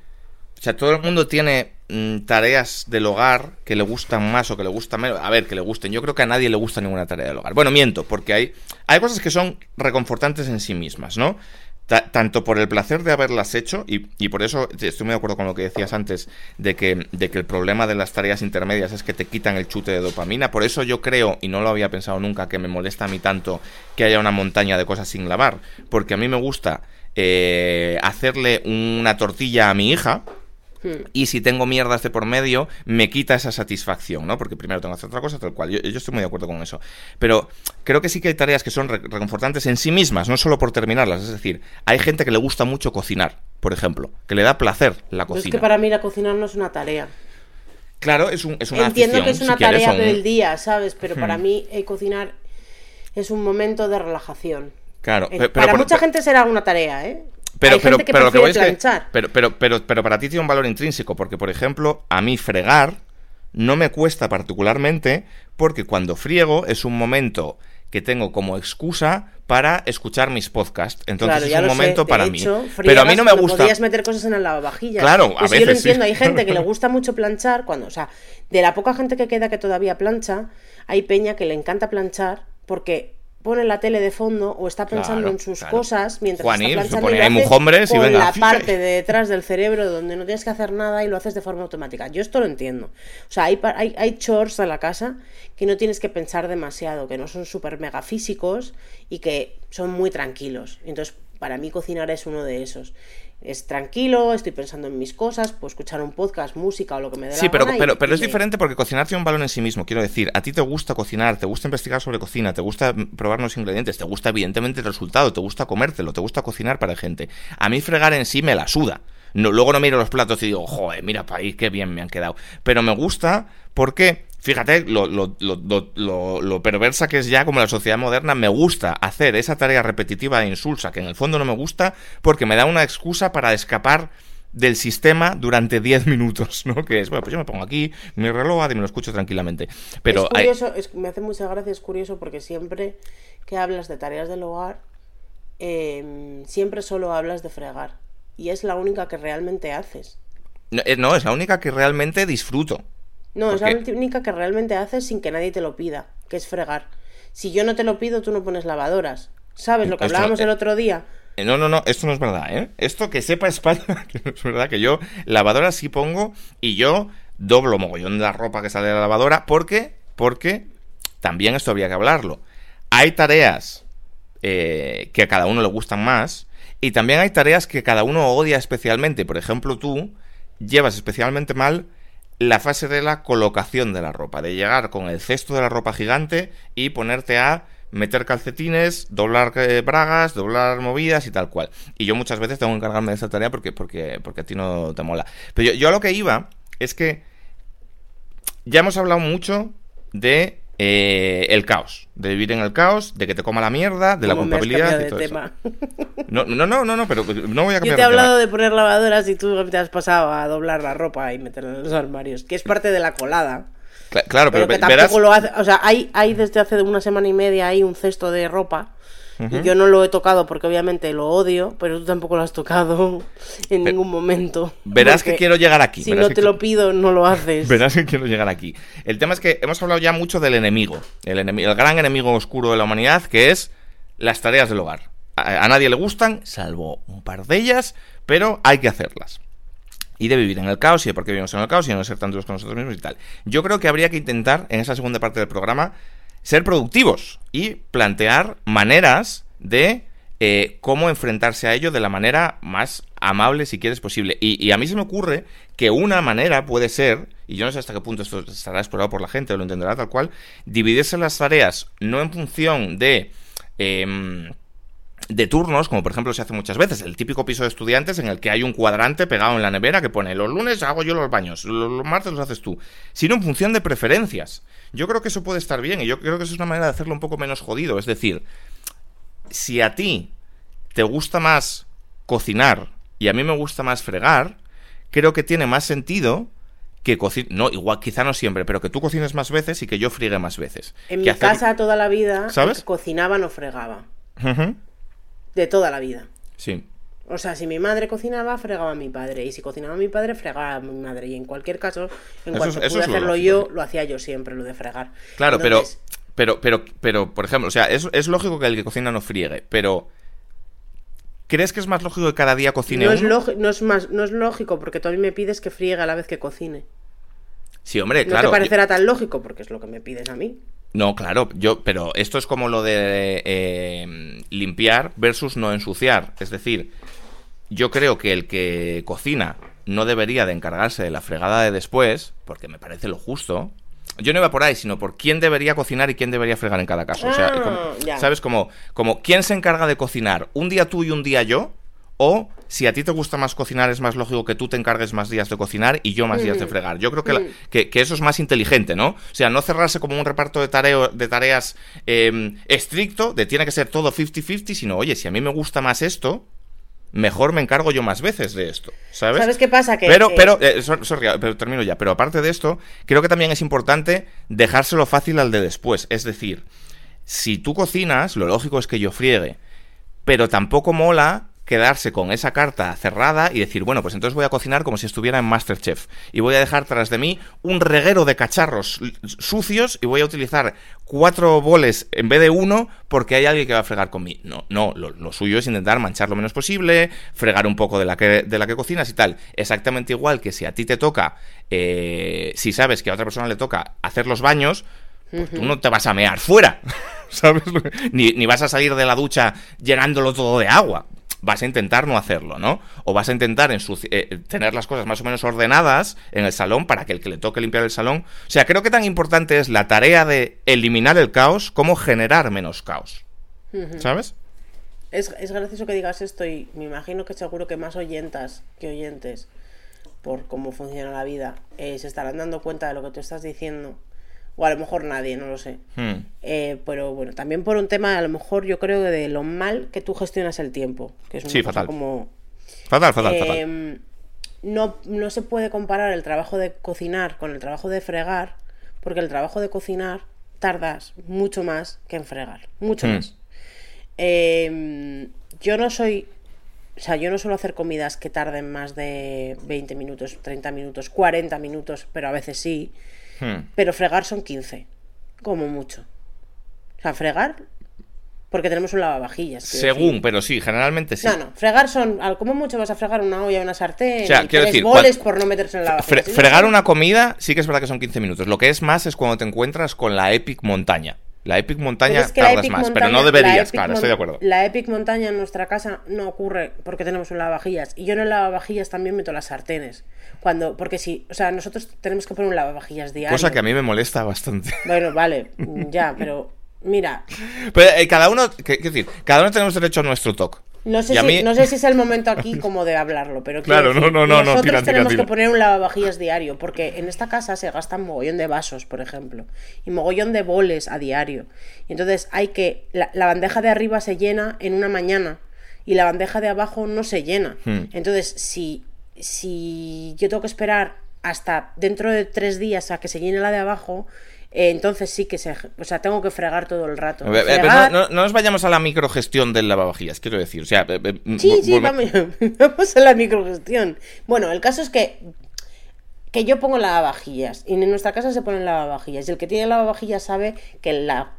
O sea, todo el mundo tiene mm, tareas del hogar que le gustan más o que le gustan menos. A ver, que le gusten. Yo creo que a nadie le gusta ninguna tarea del hogar. Bueno, miento, porque hay, hay cosas que son reconfortantes en sí mismas, ¿no? Ta- tanto por el placer de haberlas hecho, y, y por eso estoy muy de acuerdo con lo que decías antes, de que, de que el problema de las tareas intermedias es que te quitan el chute de dopamina. Por eso yo creo, y no lo había pensado nunca, que me molesta a mí tanto que haya una montaña de cosas sin lavar. Porque a mí me gusta eh, hacerle una tortilla a mi hija. Y si tengo mierdas de por medio, me quita esa satisfacción, ¿no? Porque primero tengo que hacer otra cosa, tal cual. Yo, yo estoy muy de acuerdo con eso. Pero creo que sí que hay tareas que son re- reconfortantes en sí mismas, no solo por terminarlas. Es decir, hay gente que le gusta mucho cocinar, por ejemplo, que le da placer la Pero es cocina. que para mí la cocinar no es una tarea. Claro, es, un, es una Entiendo afición, que es una si tarea un- del día, ¿sabes? Pero para Hmm. mí eh, cocinar es un momento de relajación. Claro, Eh, pe- pero, para mucha gente será una tarea, ¿eh? Pero, Hay pero, gente que pero lo que voy prefiere es que. planchar. Pero, pero, pero, pero para ti tiene un valor intrínseco, porque, por ejemplo, a mí fregar no me cuesta particularmente, porque cuando friego es un momento que tengo como excusa para escuchar mis podcasts. Entonces Claro, es un sé. momento para hecho, mí. Pero a mí no me gusta. Podías meter cosas en el lavavajillas. Claro, a Eso yo lo veces sí. entiendo. Hay gente que le gusta mucho planchar cuando, o sea, de la poca gente que queda que todavía plancha, hay peña que le encanta planchar porque pone la tele de fondo o está pensando Claro, en sus claro. cosas mientras Juanil, está se planchando pone y lo venga, la parte de detrás del cerebro donde no tienes que hacer nada y lo haces de forma automática. Yo esto lo entiendo. O sea, hay, hay, hay chores en la casa que no tienes que pensar demasiado, que no son súper mega físicos y que son muy tranquilos. Entonces, para mí cocinar es uno de esos. Es tranquilo, estoy pensando en mis cosas, puedo escuchar un podcast, música o lo que me dé Sí, la pero, gana y- pero, pero y es me- diferente porque cocinar tiene un valor en sí mismo. Quiero decir, a ti te gusta cocinar, te gusta investigar sobre cocina, te gusta probar nuevos ingredientes, te gusta evidentemente el resultado, te gusta comértelo, te gusta cocinar para gente. A mí fregar en sí me la suda. No, luego no miro los platos y digo, joder, mira país, qué bien me han quedado. Pero me gusta porque, fíjate, lo, lo, lo, lo, lo- lo perversa que es ya como la sociedad moderna, me gusta hacer esa tarea repetitiva e insulsa, que en el fondo no me gusta, porque me da una excusa para escapar del sistema durante 10 minutos, ¿no? Que es, bueno, pues yo me pongo aquí, mi reloj y me lo escucho tranquilamente. Pero es hay- curioso, es- me hace mucha gracia, es curioso porque siempre que hablas de tareas del hogar, eh, siempre solo hablas de fregar. Y es la única que realmente haces. no, eh, no, es la única que realmente disfruto. No, es la Porque- única que realmente haces sin que nadie te lo pida, que es fregar. Si yo no te lo pido, tú no pones lavadoras. ¿Sabes lo que Esto- hablábamos el eh, otro día? Eh, No, no, no, esto no es verdad, ¿eh? Esto que sepa España, que no es verdad, que yo lavadora sí pongo y yo doblo mogollón de la ropa que sale de la lavadora. ¿Por qué? Porque también esto habría que hablarlo. Hay tareas eh, que a cada uno le gustan más y también hay tareas que cada uno odia especialmente. Por ejemplo, tú llevas especialmente mal la fase de la colocación de la ropa, de llegar con el cesto de la ropa gigante y ponerte a meter calcetines, doblar eh, bragas, doblar movidas y tal cual. Y yo muchas veces tengo que encargarme de esta tarea porque, porque, porque a ti no te mola. Pero yo, yo a lo que iba es que ya hemos hablado mucho de eh, el caos, de vivir en el caos, de que te coma la mierda, de la culpabilidad de eso. tema. No, no, no, no, no, pero no voy a cambiar Yo te he hablado de poner lavadoras y tú te has pasado a doblar la ropa y meterla en los armarios, que es parte de la colada. Cla- Claro, Pero, pero, que ve- tampoco verás... lo hace. O sea, hay, hay desde hace una semana y media hay un cesto de ropa Y yo no lo he tocado porque obviamente lo odio, pero tú tampoco lo has tocado en ningún momento. Verás que quiero llegar aquí. Si no te lo pido, no lo haces. Verás que quiero llegar aquí. El tema es que hemos hablado ya mucho del enemigo, el, enemigo, el gran enemigo oscuro de la humanidad, que es las tareas del hogar. A, a nadie le gustan, salvo un par de ellas, pero hay que hacerlas. Y de vivir en el caos y de por qué vivimos en el caos y de no ser tan duros con nosotros mismos y tal. Yo creo que habría que intentar, en esa segunda parte del programa, ser productivos y plantear maneras de eh, cómo enfrentarse a ello de la manera más amable, si quieres, posible. Y, y a mí se me ocurre que una manera puede ser, y yo no sé hasta qué punto esto estará explorado por la gente, o lo entenderá tal cual, dividirse las tareas no en función de... em, de turnos, como por ejemplo se hace muchas veces, el típico piso de estudiantes en el que hay un cuadrante pegado en la nevera que pone los lunes hago yo los baños, los, martes los haces tú, sino en función de preferencias. Yo creo que eso puede estar bien y yo creo que eso es una manera de hacerlo un poco menos jodido. Es decir, si a ti te gusta más cocinar y a mí me gusta más fregar, creo que tiene más sentido que cocine. No, igual, quizá no siempre, pero que tú cocines más veces y que yo friegue más veces. En Que mi hacer- casa toda la vida, ¿Sabes? cocinaba no fregaba. De toda la vida. Sí. O sea, si mi madre cocinaba, fregaba a mi padre. Y si cocinaba mi padre, fregaba a mi madre. Y en cualquier caso, en Eso cuanto es- pude es lo hacerlo lógico, yo, lo hacía yo siempre, lo de fregar. Claro, Entonces, pero, pero, pero, pero, por ejemplo, o sea, es, es lógico que el que cocina no friegue, pero ¿crees que es más lógico que cada día cocine No es, uno? lógi- no, es más, no es lógico, porque tú a mí me pides que friegue a la vez que cocine. Sí, hombre, No claro. te parecerá tan lógico, porque es lo que me pides a mí. No, claro, yo, pero esto es como lo de eh, limpiar versus no ensuciar. Es decir, yo creo que el que cocina no debería de encargarse de la fregada de después, porque me parece lo justo. Yo no iba por ahí, sino por quién debería cocinar y quién debería fregar en cada caso. O sea, Ah, como-. ¿sabes? Como, como quién se encarga de cocinar, un día tú y un día yo, o si a ti te gusta más cocinar, es más lógico que tú te encargues más días de cocinar y yo más días de fregar. Yo creo que, la- que, que eso es más inteligente, ¿no? O sea, no cerrarse como un reparto de, tareo- de tareas eh, estricto, de tiene que ser todo 50-50, sino, oye, si a mí me gusta más esto, mejor me encargo yo más veces de esto, ¿sabes? ¿Sabes qué pasa? Que, pero, que- pero, eh, so- sorry, pero termino ya. Pero aparte de esto, creo que también es importante dejárselo fácil al de después. Es decir, si tú cocinas, lo lógico es que yo friegue. Pero tampoco mola quedarse con esa carta cerrada y decir, bueno, pues entonces voy a cocinar como si estuviera en Masterchef. Y voy a dejar tras de mí un reguero de cacharros sucios y voy a utilizar cuatro boles en vez de uno porque hay alguien que va a fregar conmigo. No, no, lo, lo suyo es intentar manchar lo menos posible, fregar un poco de la que, de la que cocinas y tal. Exactamente igual que si a ti te toca, eh, si sabes que a otra persona le toca hacer los baños, pues tú no te vas a mear fuera, ¿sabes? Ni, ni vas a salir de la ducha llenándolo todo de agua. Vas a intentar no hacerlo, ¿no? O vas a intentar eh, tener las cosas más o menos ordenadas en el salón para que el que le toque limpiar el salón. O sea, creo que tan importante es la tarea de eliminar el caos como generar menos caos. ¿Sabes? Es, es gracioso que digas esto y me imagino que seguro que más oyentas que oyentes, por cómo funciona la vida, eh, se estarán dando cuenta de lo que tú estás diciendo. O a lo mejor nadie, no lo sé. Hmm. Eh, pero bueno, también por un tema, a lo mejor yo creo de lo mal que tú gestionas el tiempo. Que es una Sí, cosa fatal. como... Fatal, fatal, fatal. Em, no, no se puede comparar el trabajo de cocinar con el trabajo de fregar, porque el trabajo de cocinar tardas mucho más que en fregar, mucho Hmm. más. Em, yo no soy, o sea, yo no suelo hacer comidas que tarden más de 20 minutos, 30 minutos, 40 minutos, pero a veces sí. Hmm. Pero fregar son 15, como mucho. O sea, fregar, porque tenemos un lavavajillas. Según, decir. pero sí, generalmente sí. No, no, fregar son, al- como mucho vas a fregar una olla, una sartén, O sea, y quiero tres decir, boles por no meterse en lavavajillas. Fregar una comida sí que es verdad que son 15 minutos. Lo que es más es cuando te encuentras con la Epic Montaña. La Epic Montaña es que tardas más, Montaña- pero no deberías, claro, estoy de acuerdo. La Epic Montaña en nuestra casa no ocurre porque tenemos un lavavajillas. Y yo en el lavavajillas también meto las sartenes. Cuando, porque si, o sea, nosotros tenemos que poner un lavavajillas diario. Cosa que a mí me molesta bastante. Bueno, vale, ya, pero mira, Pero eh, cada uno, ¿qué, qué decir? Cada uno tenemos derecho a nuestro toque. No sé, si, mí- no sé si es el momento aquí como de hablarlo, pero Claro, no, decir, no, no, no, nosotros tira, tira, tenemos tira. que poner un lavavajillas diario, porque en esta casa se gastan mogollón de vasos, por ejemplo, y mogollón de boles a diario. Y entonces hay que, la, la bandeja de arriba se llena en una mañana y la bandeja de abajo no se llena. Hmm. Entonces, si, si yo tengo que esperar hasta dentro de tres días a que se llene la de abajo, eh, entonces sí que se. O sea, tengo que fregar todo el rato. Eh, pero no, no- no nos vayamos a la microgestión del lavavajillas, quiero decir. O sea, eh, eh, Sí, sí, volve- vamos, vamos a la microgestión. Bueno, el caso es que que yo pongo lavavajillas y en nuestra casa se ponen lavavajillas y el que tiene lavavajillas sabe que la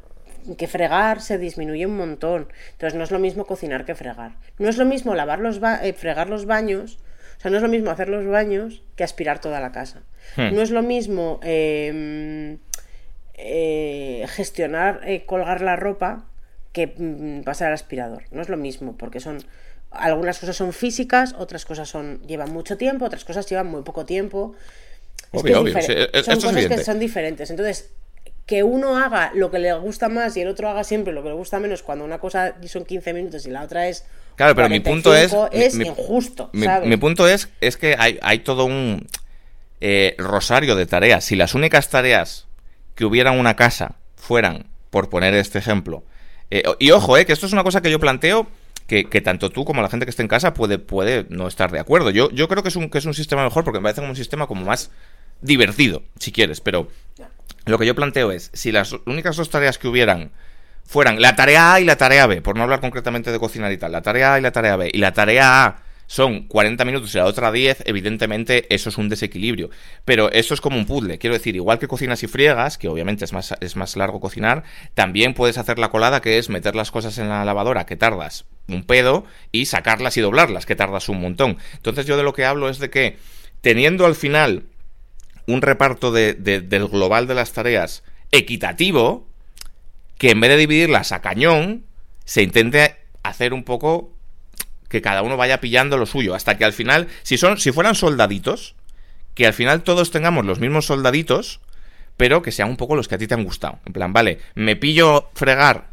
que fregar se disminuye un montón. Entonces no es lo mismo cocinar que fregar. No es lo mismo lavar los ba- eh, fregar los baños, o sea, no es lo mismo hacer los baños que aspirar toda la casa. Hmm. No es lo mismo eh, eh, gestionar, eh, colgar la ropa que mm, pasar al aspirador. No es lo mismo, porque son algunas cosas son físicas, otras cosas son llevan mucho tiempo, otras cosas llevan muy poco tiempo. Es que Obvio, obvio, diferente. sí, son es cosas que son diferentes. Entonces, que uno haga lo que le gusta más y el otro haga siempre lo que le gusta menos cuando una cosa son 15 minutos y la otra es Claro, pero mi punto es. 45, es mi- injusto, Mi, ¿sabes? mi punto es, es que hay, hay todo un eh, rosario de tareas. Si las únicas tareas que hubiera en una casa fueran, por poner este ejemplo. eh, y ojo, eh, que esto es una cosa que yo planteo. Que, que tanto tú como la gente que esté en casa puede, puede no estar de acuerdo. Yo, yo creo que es, un, que es un sistema mejor porque me parece como un sistema como más divertido, si quieres. Pero lo que yo planteo es, si las únicas dos tareas que hubieran fueran la tarea A y la tarea B, por no hablar concretamente de cocinar y tal, la tarea A y la tarea B, y la tarea A son 40 minutos y la otra 10, evidentemente eso es un desequilibrio. Pero esto es como un puzzle, quiero decir, igual que cocinas y friegas, que obviamente es más, es más largo cocinar, también puedes hacer la colada, que es meter las cosas en la lavadora, que tardas un pedo, y sacarlas y doblarlas, que tardas un montón. Entonces yo de lo que hablo es de que, teniendo al final un reparto de- de- del global de las tareas equitativo, que en vez de dividirlas a cañón, se intente hacer un poco que cada uno vaya pillando lo suyo, hasta que al final, si son, si fueran soldaditos, que al final todos tengamos los mismos soldaditos, pero que sean un poco los que a ti te han gustado. En plan, vale, me pillo fregar,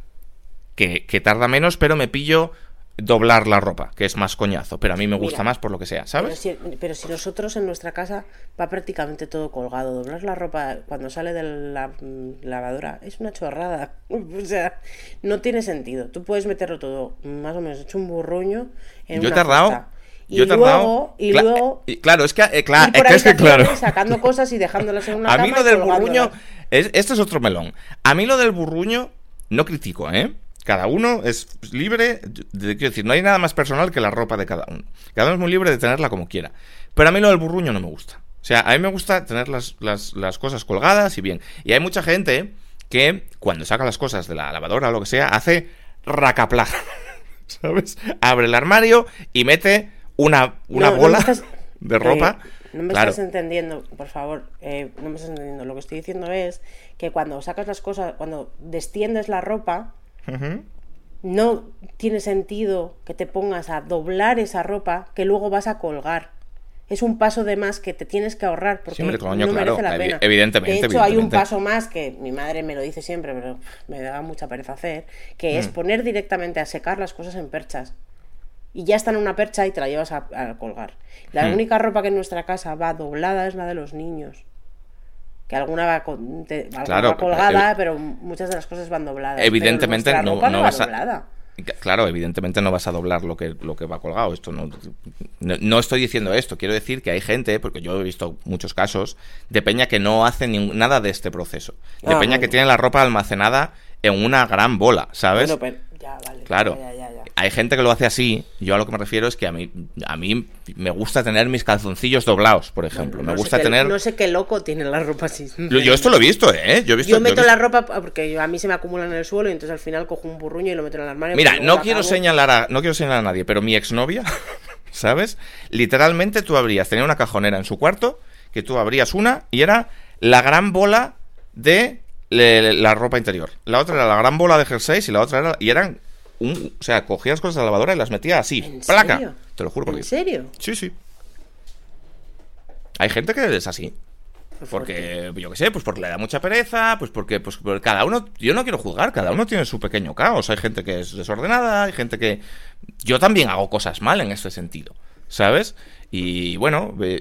que, que tarda menos, pero me pillo doblar la ropa, que es más coñazo, pero a mí me gusta Mira, más por lo que sea, Pero ¿sabes? si, pero si nosotros en nuestra casa va prácticamente todo colgado, doblar la ropa cuando sale de la mm, lavadora es una chorrada. O sea, no tiene sentido. Tú puedes meterlo todo más o menos hecho un burruño en Yo he una tardado. Y yo he luego, tardado. y Cla- luego y claro, es que, eh, cla- es que, claro. sacando cosas y dejándolas en una A mí cama lo del burruño. Es, este es otro melón. A mí lo del burruño no critico, ¿eh? Cada uno es libre. De, quiero decir, no hay nada más personal que la ropa de cada uno. Cada uno es muy libre de tenerla como quiera. Pero a mí lo del burruño no me gusta. O sea, a mí me gusta tener las, las, las cosas colgadas y bien. Y hay mucha gente que cuando saca las cosas de la lavadora o lo que sea, hace racaplá. ¿Sabes? Abre el armario y mete una, una No, no me bola estás- de ropa. No me Claro. estás entendiendo, por favor, eh, no me estás entendiendo. Lo que estoy diciendo es que cuando sacas las cosas, cuando destiendes la ropa, No tiene sentido que te pongas a doblar esa ropa que luego vas a colgar. Es un paso de más que te tienes que ahorrar porque Sí, hombre, coño, no claro, merece la pena. evidentemente, De hecho, hay un paso más que mi madre me lo dice siempre, pero me da mucha pereza hacer, que Mm. es poner directamente a secar las cosas en perchas. Y ya está en una percha y te la llevas a, a colgar. La Mm. única ropa que en nuestra casa va doblada es la de los niños. Que alguna va, con- te- alguna Claro, va colgada, evi- pero muchas de las cosas van dobladas. Evidentemente no- no va vas a-. Claro, evidentemente no vas a doblar lo que, lo que va colgado. Esto no, no, no estoy diciendo esto. Quiero decir que hay gente, porque yo he visto muchos casos, de peña que no hace ni- nada de este proceso. De Ah, peña que tiene la ropa almacenada en una gran bola, ¿sabes? Bueno, pero ya, vale. Claro. Ya, ya. Hay gente que lo hace así. Yo a lo que me refiero es que a mí, a mí me gusta tener mis calzoncillos doblados, por ejemplo. No me gusta qué- tener. No sé qué loco tiene la ropa así. Yo, esto lo he visto, ¿eh? Yo he visto. Yo yo he meto visto- la ropa porque yo- a mí se me acumula en el suelo y entonces al final cojo un burruño y lo meto en el armario. Mira, no quiero acabo- señalar a, no quiero señalar a nadie, pero mi exnovia, ¿sabes? Literalmente tú abrías, tenía una cajonera en su cuarto, que tú abrías una y era la gran bola de la ropa interior. La otra era la gran bola de jerseys y la otra era y eran un, o sea, cogías cosas de la lavadora y las metías así, ¿En placa. serio? Te lo juro por ¿En Dios. serio? Sí, sí. Hay gente que es así. Fuerte. Porque, yo qué sé, pues porque le da mucha pereza, pues porque, pues porque cada uno, yo no quiero juzgar, cada uno tiene su pequeño caos. Hay gente que es desordenada, hay gente que... Yo también hago cosas mal en ese sentido, ¿sabes? Y bueno, eh,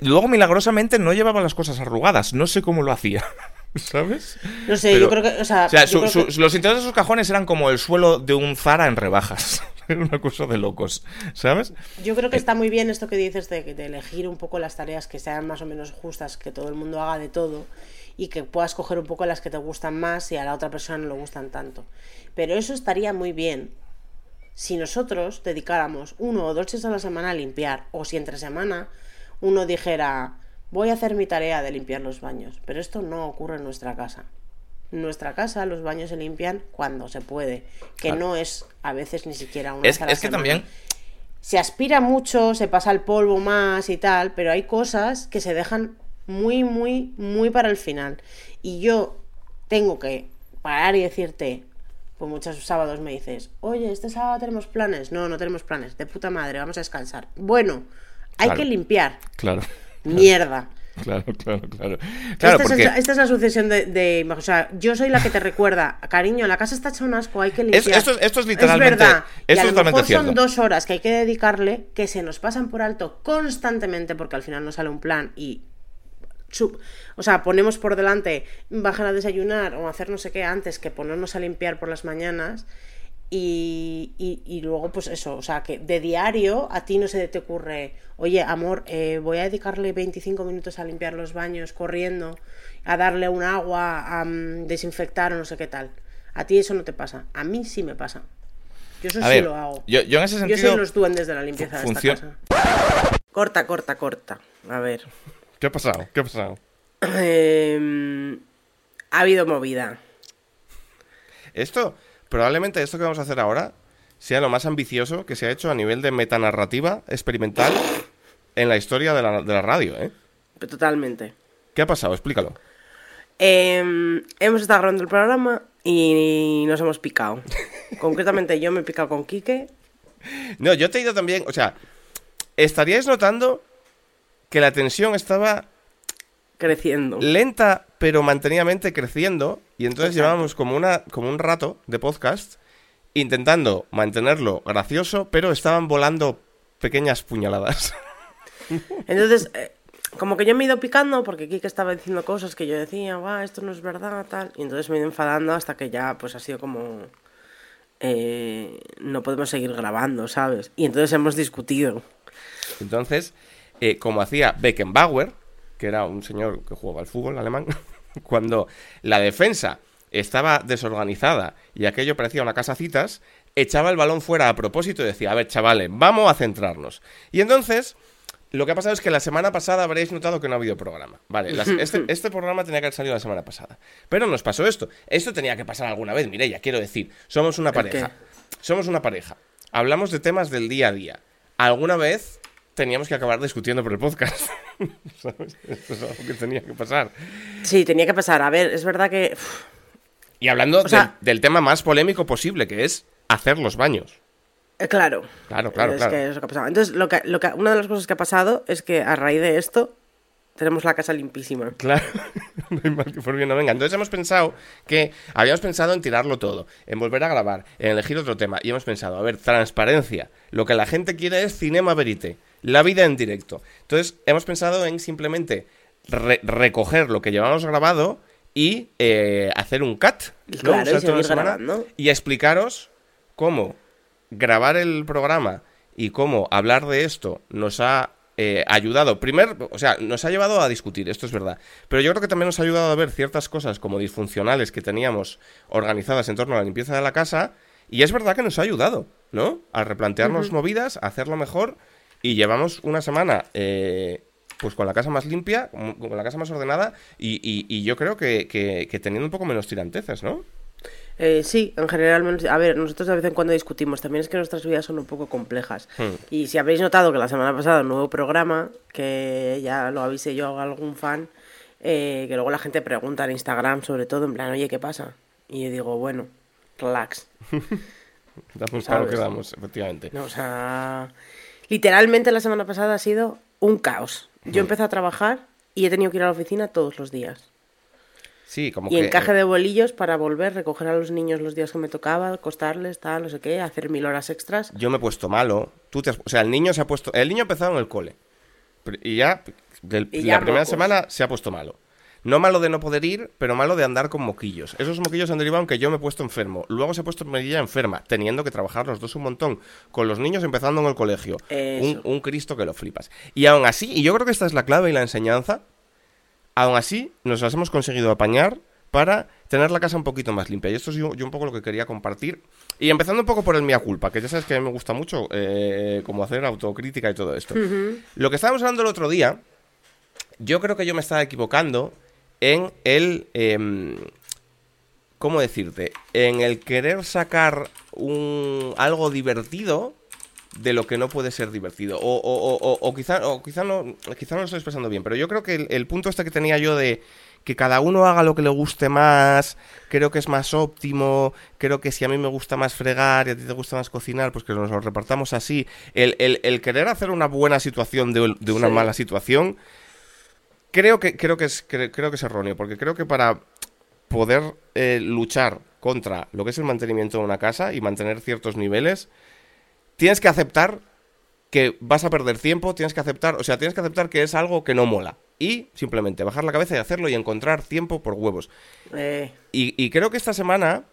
luego milagrosamente no llevaba las cosas arrugadas, no sé cómo lo hacía, ¿sabes? No sé, Pero- yo creo que. O sea, O sea, yo su- creo su- que- los interiores de sus cajones eran como el suelo de un Zara en rebajas, Era una cosa de locos, ¿sabes? Yo creo que está muy bien esto que dices de, de elegir un poco las tareas que sean más o menos justas, que todo el mundo haga de todo y que puedas coger un poco las que te gustan más y a la otra persona no le gustan tanto. Pero eso estaría muy bien si nosotros dedicáramos uno o dos veces a la semana a limpiar, o si entre semana uno dijera, voy a hacer mi tarea de limpiar los baños, pero esto no ocurre en nuestra casa. En nuestra casa los baños se limpian cuando se puede, que no es a veces ni siquiera una Es, vez a la es que también... Se aspira mucho, se pasa el polvo más y tal, pero hay cosas que se dejan muy, muy, muy para el final. Y yo tengo que parar y decirte, pues muchos sábados me dices, oye, este sábado tenemos planes. No, no tenemos planes. De puta madre, vamos a descansar. Bueno, hay Claro. que limpiar. Claro, Mierda. claro, claro, claro. Claro, esta, porque... es, esta es la sucesión de, de- O sea, yo soy la que te recuerda, cariño, la casa está hecha un asco, hay que limpiar. esto es- esto es literalmente- verdad. y esto a es lo totalmente mejor son cierto. dos horas que hay que dedicarle que se nos pasan por alto constantemente porque al final no sale un plan y. o sea, ponemos por delante bajar a desayunar o hacer no sé qué antes que ponernos a limpiar por las mañanas. Y, y- y luego, pues eso, o sea, que de diario a ti no se te ocurre, oye, amor, eh, voy a dedicarle 25 minutos a limpiar los baños corriendo, a darle un agua, a mm, desinfectar o no sé qué tal. A ti eso no te pasa, a mí sí me pasa. Yo eso A sí ver, lo hago. yo, yo en ese Yo sentido... soy los duendes de la limpieza de esta casa. Corta, corta, corta. A ver. ¿Qué ha pasado? ¿Qué ha pasado? Em, ha habido movida. Esto, probablemente esto que vamos a hacer ahora sea lo más ambicioso que se ha hecho a nivel de metanarrativa experimental en la historia de la, de la radio, ¿eh? Totalmente. ¿Qué ha pasado? Explícalo. Em, hemos estado grabando el programa y nos hemos picado. Concretamente yo me he picado con Quique. No, yo te he ido también, o sea, estaríais notando que la tensión estaba creciendo. lenta pero mantenidamente creciendo y entonces Exacto. llevábamos como una como un rato de podcast intentando mantenerlo gracioso, pero estaban volando pequeñas puñaladas. Entonces, eh, como que yo me he ido picando porque Quique estaba diciendo cosas que yo decía, va, esto no es verdad, tal. Y entonces me he ido enfadando hasta que ya, pues ha sido como. eh, no podemos seguir grabando, ¿sabes? Y entonces hemos discutido. Entonces, eh, como hacía Beckenbauer, que era un señor que jugaba al fútbol alemán, cuando la defensa estaba desorganizada y aquello parecía una casa citas, echaba el balón fuera a propósito y decía, a ver, chavales, vamos a centrarnos. Y entonces, lo que ha pasado es que la semana pasada habréis notado que no ha habido programa. Vale, las- este, este programa tenía que haber salido la semana pasada. Pero nos pasó esto. Esto tenía que pasar alguna vez, Mireia, quiero decir. Somos una ¿El pareja. Somos una pareja. Hablamos de temas del día a día. Alguna vez teníamos que acabar discutiendo por el podcast. ¿Sabes? Esto es algo que tenía que pasar. Sí, tenía que pasar. A ver, es verdad que. uf, Y hablando sea- del, tema más polémico posible, que es hacer los baños. eh, claro. Claro, claro, es claro. que es lo que ha pasado. Entonces, lo que, lo que, una de las cosas que ha pasado es que a raíz de esto tenemos la casa limpísima. Claro, no hay mal que por bien no venga. Entonces hemos pensado que habíamos pensado en tirarlo todo, en volver a grabar, en elegir otro tema. Y hemos pensado, a ver, transparencia. Lo que la gente quiere es cinema verite, la vida en directo. Entonces hemos pensado en simplemente re- recoger lo que llevamos grabado y eh, hacer un cut. Y ¿no? claro, Un y semana, grabando. explicaros cómo grabar el programa y cómo hablar de esto nos ha eh, ayudado. Primero, o sea, nos ha llevado a discutir, esto es verdad. Pero yo creo que también nos ha ayudado a ver ciertas cosas como disfuncionales que teníamos organizadas en torno a la limpieza de la casa. Y es verdad que nos ha ayudado, ¿no? A replantearnos movidas, a hacerlo mejor. Y llevamos una semana. eh, pues con la casa más limpia, con con la casa más ordenada y, y- y yo creo que, que- que teniendo un poco menos tiranteces, ¿no? Eh, sí, en general, a ver, nosotros de vez en cuando discutimos, también es que nuestras vidas son un poco complejas. Hmm. Y si habéis notado que la semana pasada un nuevo programa, que ya lo avisé yo a algún fan, eh, que luego la gente pregunta en Instagram sobre todo, en plan, oye, ¿qué pasa? Y yo digo, bueno, relax. Damos lo que damos, efectivamente. No, o sea, literalmente la semana pasada ha sido un caos. Yo empecé a trabajar y he tenido que ir a la oficina todos los días. Sí, como Y que... encaje de bolillos para volver, recoger a los niños los días que me tocaba, acostarles, tal, no sé qué, hacer mil horas extras. Yo me he puesto malo. Tú te has- O sea, el niño se ha puesto... El niño ha empezado en el cole. Y ya, del- Y la ya primera mocos. semana se ha puesto malo. No malo de no poder ir, pero malo de andar con moquillos. Esos moquillos han derivado en que yo me he puesto enfermo. Luego se ha puesto Mirella enferma, teniendo que trabajar los dos un montón. Con los niños empezando en el colegio. Un, Cristo que lo flipas. Y aún así, y yo creo que esta es la clave y la enseñanza, aún así nos las hemos conseguido apañar para tener la casa un poquito más limpia. Y esto es yo, yo un poco lo que quería compartir. Y empezando un poco por el mía culpa, que ya sabes que a mí me gusta mucho eh, como hacer autocrítica y todo esto. Lo que estábamos hablando el otro día, yo creo que yo me estaba equivocando en el... em, ¿Cómo decirte? En el querer sacar un algo divertido de lo que no puede ser divertido. O, o- o- o- o quizá, o quizá, no, quizá no lo estoy expresando bien, pero yo creo que el, el punto este que tenía yo de que cada uno haga lo que le guste más, creo que es más óptimo, creo que si a mí me gusta más fregar y a ti te gusta más cocinar, pues que nos lo repartamos así. El, el- el querer hacer una buena situación de, de una Sí. mala situación, creo que, creo, que es, cre- creo que es erróneo, porque creo que para poder eh, luchar contra lo que es el mantenimiento de una casa y mantener ciertos niveles, tienes que aceptar que vas a perder tiempo, tienes que aceptar, o sea, tienes que aceptar que es algo que no mola. Y simplemente bajar la cabeza y hacerlo y encontrar tiempo por huevos. Eh, Y, y creo que esta semana,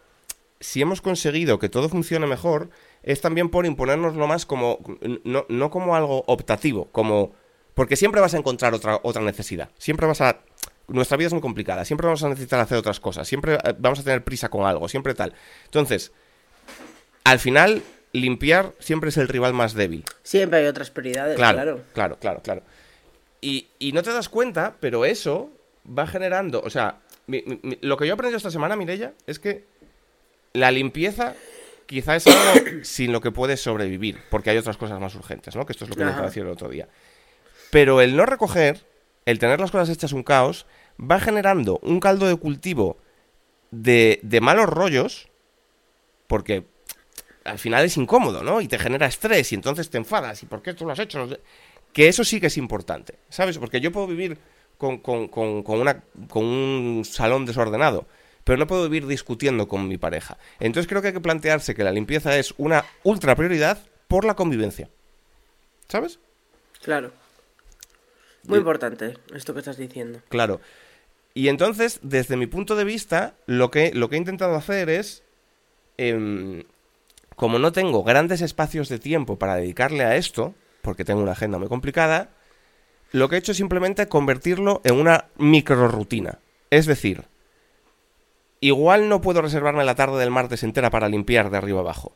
si hemos conseguido que todo funcione mejor, es también por imponernoslo más como, no, no como algo optativo, como, porque siempre vas a encontrar otra, otra necesidad. Siempre vas a, nuestra vida es muy complicada, siempre vamos a necesitar hacer otras cosas, siempre eh, vamos a tener prisa con algo, siempre tal. Entonces, al final, limpiar siempre es el rival más débil. siempre hay otras prioridades, Claro, claro. claro, claro, claro. Y, y no te das cuenta, pero eso va generando, o sea, mi- mi- mi- lo que yo he aprendido esta semana, Mirella, es que la limpieza quizá es algo sin lo que puedes sobrevivir, porque hay otras cosas más urgentes, ¿no? Que esto es lo que me pareció el otro día. Pero el no recoger, el tener las cosas hechas un caos, va generando un caldo de cultivo de, malos rollos, porque al final es incómodo, ¿no? Y te genera estrés y entonces te enfadas. ¿Y por qué tú lo has hecho? Que eso sí que es importante, ¿sabes? Porque yo puedo vivir con, con un salón desordenado, pero no puedo vivir discutiendo con mi pareja. Entonces creo que hay que plantearse que la limpieza es una ultra prioridad por la convivencia. ¿Sabes? Claro. Muy Y- importante esto que estás diciendo. Claro. Y entonces, desde mi punto de vista, lo que, lo que he intentado hacer es, em, como no tengo grandes espacios de tiempo para dedicarle a esto, porque tengo una agenda muy complicada, lo que he hecho es simplemente convertirlo en una micro rutina. Es decir, igual no puedo reservarme la tarde del martes entera para limpiar de arriba abajo,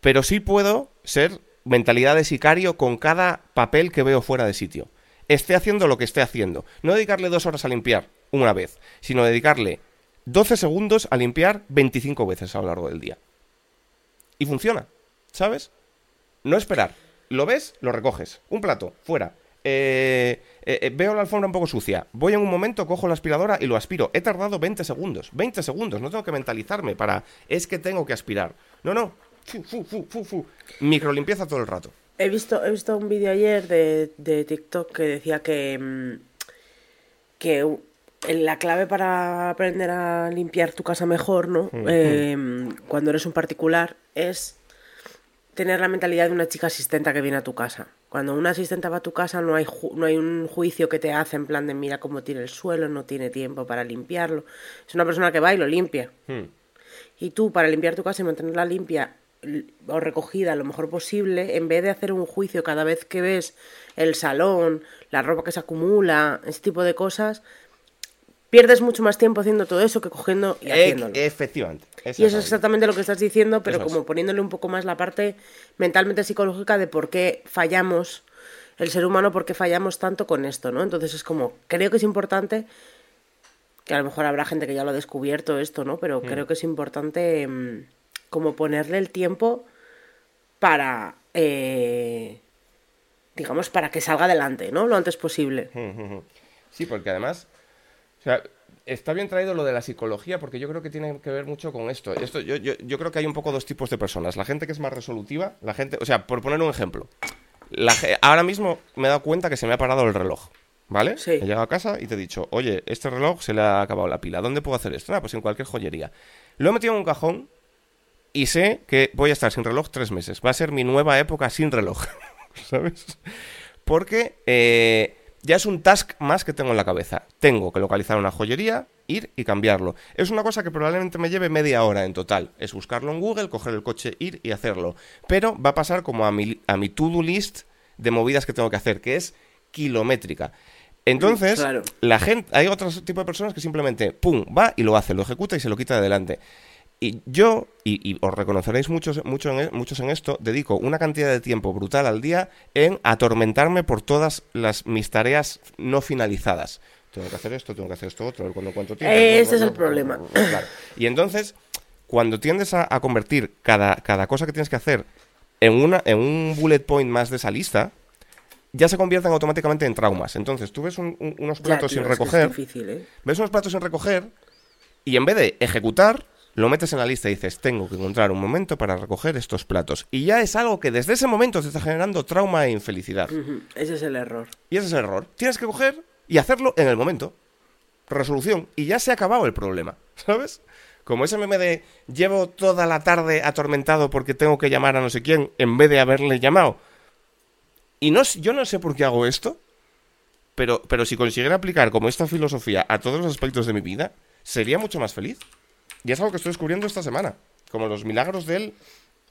pero sí puedo ser mentalidad de sicario con cada papel que veo fuera de sitio. Esté haciendo lo que esté haciendo. No dedicarle dos horas a limpiar una vez, sino dedicarle 12 segundos a limpiar 25 veces a lo largo del día. Y funciona, ¿sabes? No esperar. Lo ves, lo recoges. Un plato, fuera. Eh, eh, eh, veo la alfombra un poco sucia. Voy en un momento, cojo la aspiradora y lo aspiro. He tardado 20 segundos. 20 segundos. No tengo que mentalizarme para. Es que tengo que aspirar. No, no. Fu, fu, fu, fu, fu. Micro limpieza todo el rato. He visto, he visto un vídeo ayer de, de TikTok que decía que, mm, que la clave para aprender a limpiar tu casa mejor, ¿no? Eh, cuando eres un particular, es tener la mentalidad de una chica asistenta que viene a tu casa. Cuando una asistente va a tu casa no hay, ju- no hay un juicio que te hace en plan de mira cómo tiene el suelo, no tiene tiempo para limpiarlo. Es una persona que va y lo limpia. Hmm. Y tú, para limpiar tu casa y mantenerla limpia o recogida lo mejor posible, en vez de hacer un juicio cada vez que ves el salón, la ropa que se acumula, ese tipo de cosas, pierdes mucho más tiempo haciendo todo eso que cogiendo y E- haciéndolo. efectivamente. Y eso es Exactamente. lo que estás diciendo, pero Eso es. como poniéndole un poco más la parte mentalmente psicológica de por qué fallamos, el ser humano, por qué fallamos tanto con esto, ¿no? Entonces es como, creo que es importante, que a lo mejor habrá gente que ya lo ha descubierto esto, ¿no? Mm. Pero creo que es importante mm, como ponerle el tiempo para, eh, digamos, para que salga adelante, ¿no? Lo antes posible. Sí, porque además, o sea, está bien traído lo de la psicología, porque yo creo que tiene que ver mucho con esto. esto yo, yo, yo creo que hay un poco dos tipos de personas. La gente que es más resolutiva, la gente, o sea, por poner un ejemplo, la ahora mismo me he dado cuenta que se me ha parado el reloj. ¿Vale? Sí. He llegado a casa y te he dicho, oye, este reloj se le ha acabado la pila. ¿Dónde puedo hacer esto? Nada, pues en cualquier joyería. Lo he metido en un cajón y sé que voy a estar sin reloj tres meses. Va a ser mi nueva época sin reloj. ¿Sabes? Porque eh, ya es un task más que tengo en la cabeza. Tengo que localizar una joyería, ir y cambiarlo. Es una cosa que probablemente me lleve media hora en total. Es buscarlo en Google, coger el coche, ir y hacerlo. Pero va a pasar como a mi, a mi to-do list de movidas que tengo que hacer, que es kilométrica. Entonces, Claro. la gente, hay otro tipo de personas que simplemente, pum, va y lo hace, lo ejecuta y se lo quita de delante. Y yo, y, y os reconoceréis muchos, mucho en, e- muchos en esto, dedico una cantidad de tiempo brutal al día en atormentarme por todas las, mis tareas no finalizadas. Tengo que hacer esto, tengo que hacer esto otro, a ver cuándo cuánto tiempo. Eh, ese es el problema. Claro. Y entonces, cuando tiendes a, a convertir cada, cada cosa que tienes que hacer en, una, en un bullet point más de esa lista, ya se convierten automáticamente en traumas. Entonces, tú ves un- un- unos Ya, platos tío, sin es que es recoger, difícil, ¿eh? ves unos platos sin recoger, y en vez de ejecutar, lo metes en la lista y dices, tengo que encontrar un momento para recoger estos platos. Y ya es algo que desde ese momento te está generando trauma e infelicidad. Ese es el error. Y ese es el error. Tienes que coger y hacerlo en el momento. Resolución. Y ya se ha acabado el problema. ¿Sabes? Como ese meme de llevo toda la tarde atormentado porque tengo que llamar a no sé quién en vez de haberle llamado. Y no, yo no sé por qué hago esto, pero, pero si consiguiera aplicar como esta filosofía a todos los aspectos de mi vida, sería mucho más feliz. Y es algo que estoy descubriendo esta semana. Como los milagros del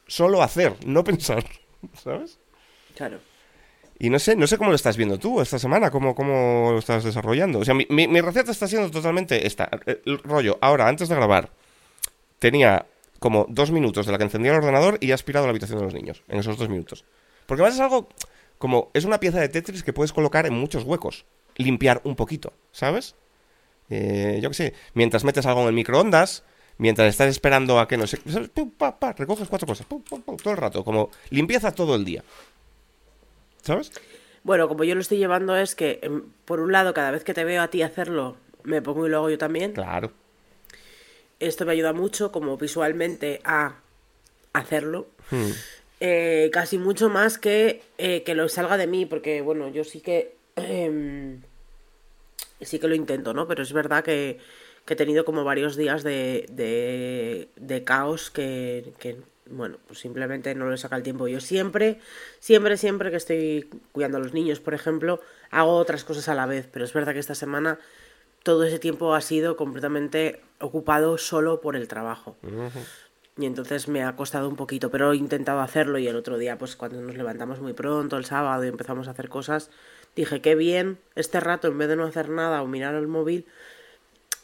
solo hacer, no pensar. ¿Sabes? Claro. Y no sé, no sé cómo lo estás viendo tú esta semana, cómo, cómo lo estás desarrollando. O sea, mi, mi- mi receta está siendo totalmente esta. El rollo, ahora, antes de grabar, tenía como dos minutos de la que encendía el ordenador y he aspirado a la habitación de los niños, en esos dos minutos. Porque además es algo como, es una pieza de Tetris que puedes colocar en muchos huecos. Limpiar un poquito, ¿sabes? Eh, yo qué sé, mientras metes algo en el microondas, mientras estás esperando a que no sé... ¿sabes? Pum, pa, pa, recoges cuatro cosas, pum, pum, pum, todo el rato, como limpieza todo el día. ¿Sabes? Bueno, como yo lo estoy llevando es que, em, por un lado, cada vez que te veo a ti hacerlo, me pongo y lo hago yo también. Claro. Esto me ayuda mucho, como visualmente, a hacerlo. Hmm. Eh, casi mucho más que eh, que lo salga de mí, porque, bueno, yo sí que... em, sí que lo intento, ¿no? Pero es verdad que, que he tenido como varios días de, de, de caos que, que, bueno, pues simplemente no le saca el tiempo. Yo siempre, siempre, siempre que estoy cuidando a los niños, por ejemplo, hago otras cosas a la vez, pero es verdad que esta semana todo ese tiempo ha sido completamente ocupado solo por el trabajo. Y entonces me ha costado un poquito, pero he intentado hacerlo y el otro día, pues cuando nos levantamos muy pronto, el sábado, y empezamos a hacer cosas, dije, qué bien este rato, en vez de no hacer nada o mirar el móvil,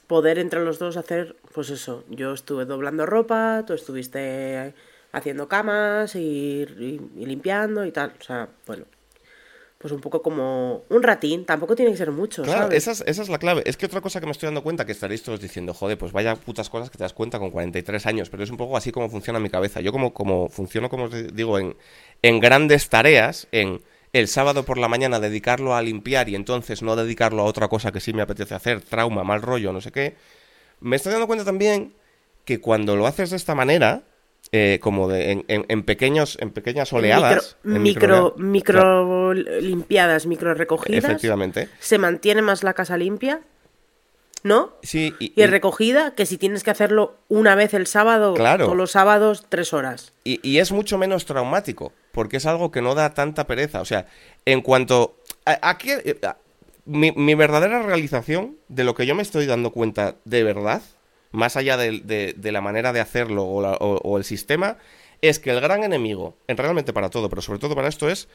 poder entre los dos hacer, pues eso, yo estuve doblando ropa, tú estuviste haciendo camas y, y- y limpiando y tal, o sea, bueno, pues un poco como un ratín, tampoco tiene que ser mucho, Claro, ¿sabes? esa es, esa es la clave. Es que otra cosa que me estoy dando cuenta, que estaréis todos diciendo, joder, pues vaya putas cosas que te das cuenta con 43 años, pero es un poco así como funciona mi cabeza. Yo como, como funciono, como os digo, en, en grandes tareas, en el sábado por la mañana dedicarlo a limpiar y entonces no dedicarlo a otra cosa que sí me apetece hacer, trauma, mal rollo, no sé qué, me estoy dando cuenta también que cuando lo haces de esta manera, eh, como de, en, en- en pequeños, en pequeñas oleadas, micro, en micro, micro- micro limpiadas, micro recogidas. efectivamente, se mantiene más la casa limpia, ¿no? sí, y- Y y- recogida que si tienes que hacerlo una vez el sábado, Claro. todos los sábados, tres horas. Y, y es mucho menos traumático, porque es algo que no da tanta pereza. O sea, en cuanto... a- Aquí, eh, mi, mi verdadera realización de lo que yo me estoy dando cuenta de verdad, más allá de, de- de la manera de hacerlo o, la- o- o el sistema, es que el gran enemigo, en realmente para todo, pero sobre todo para esto, es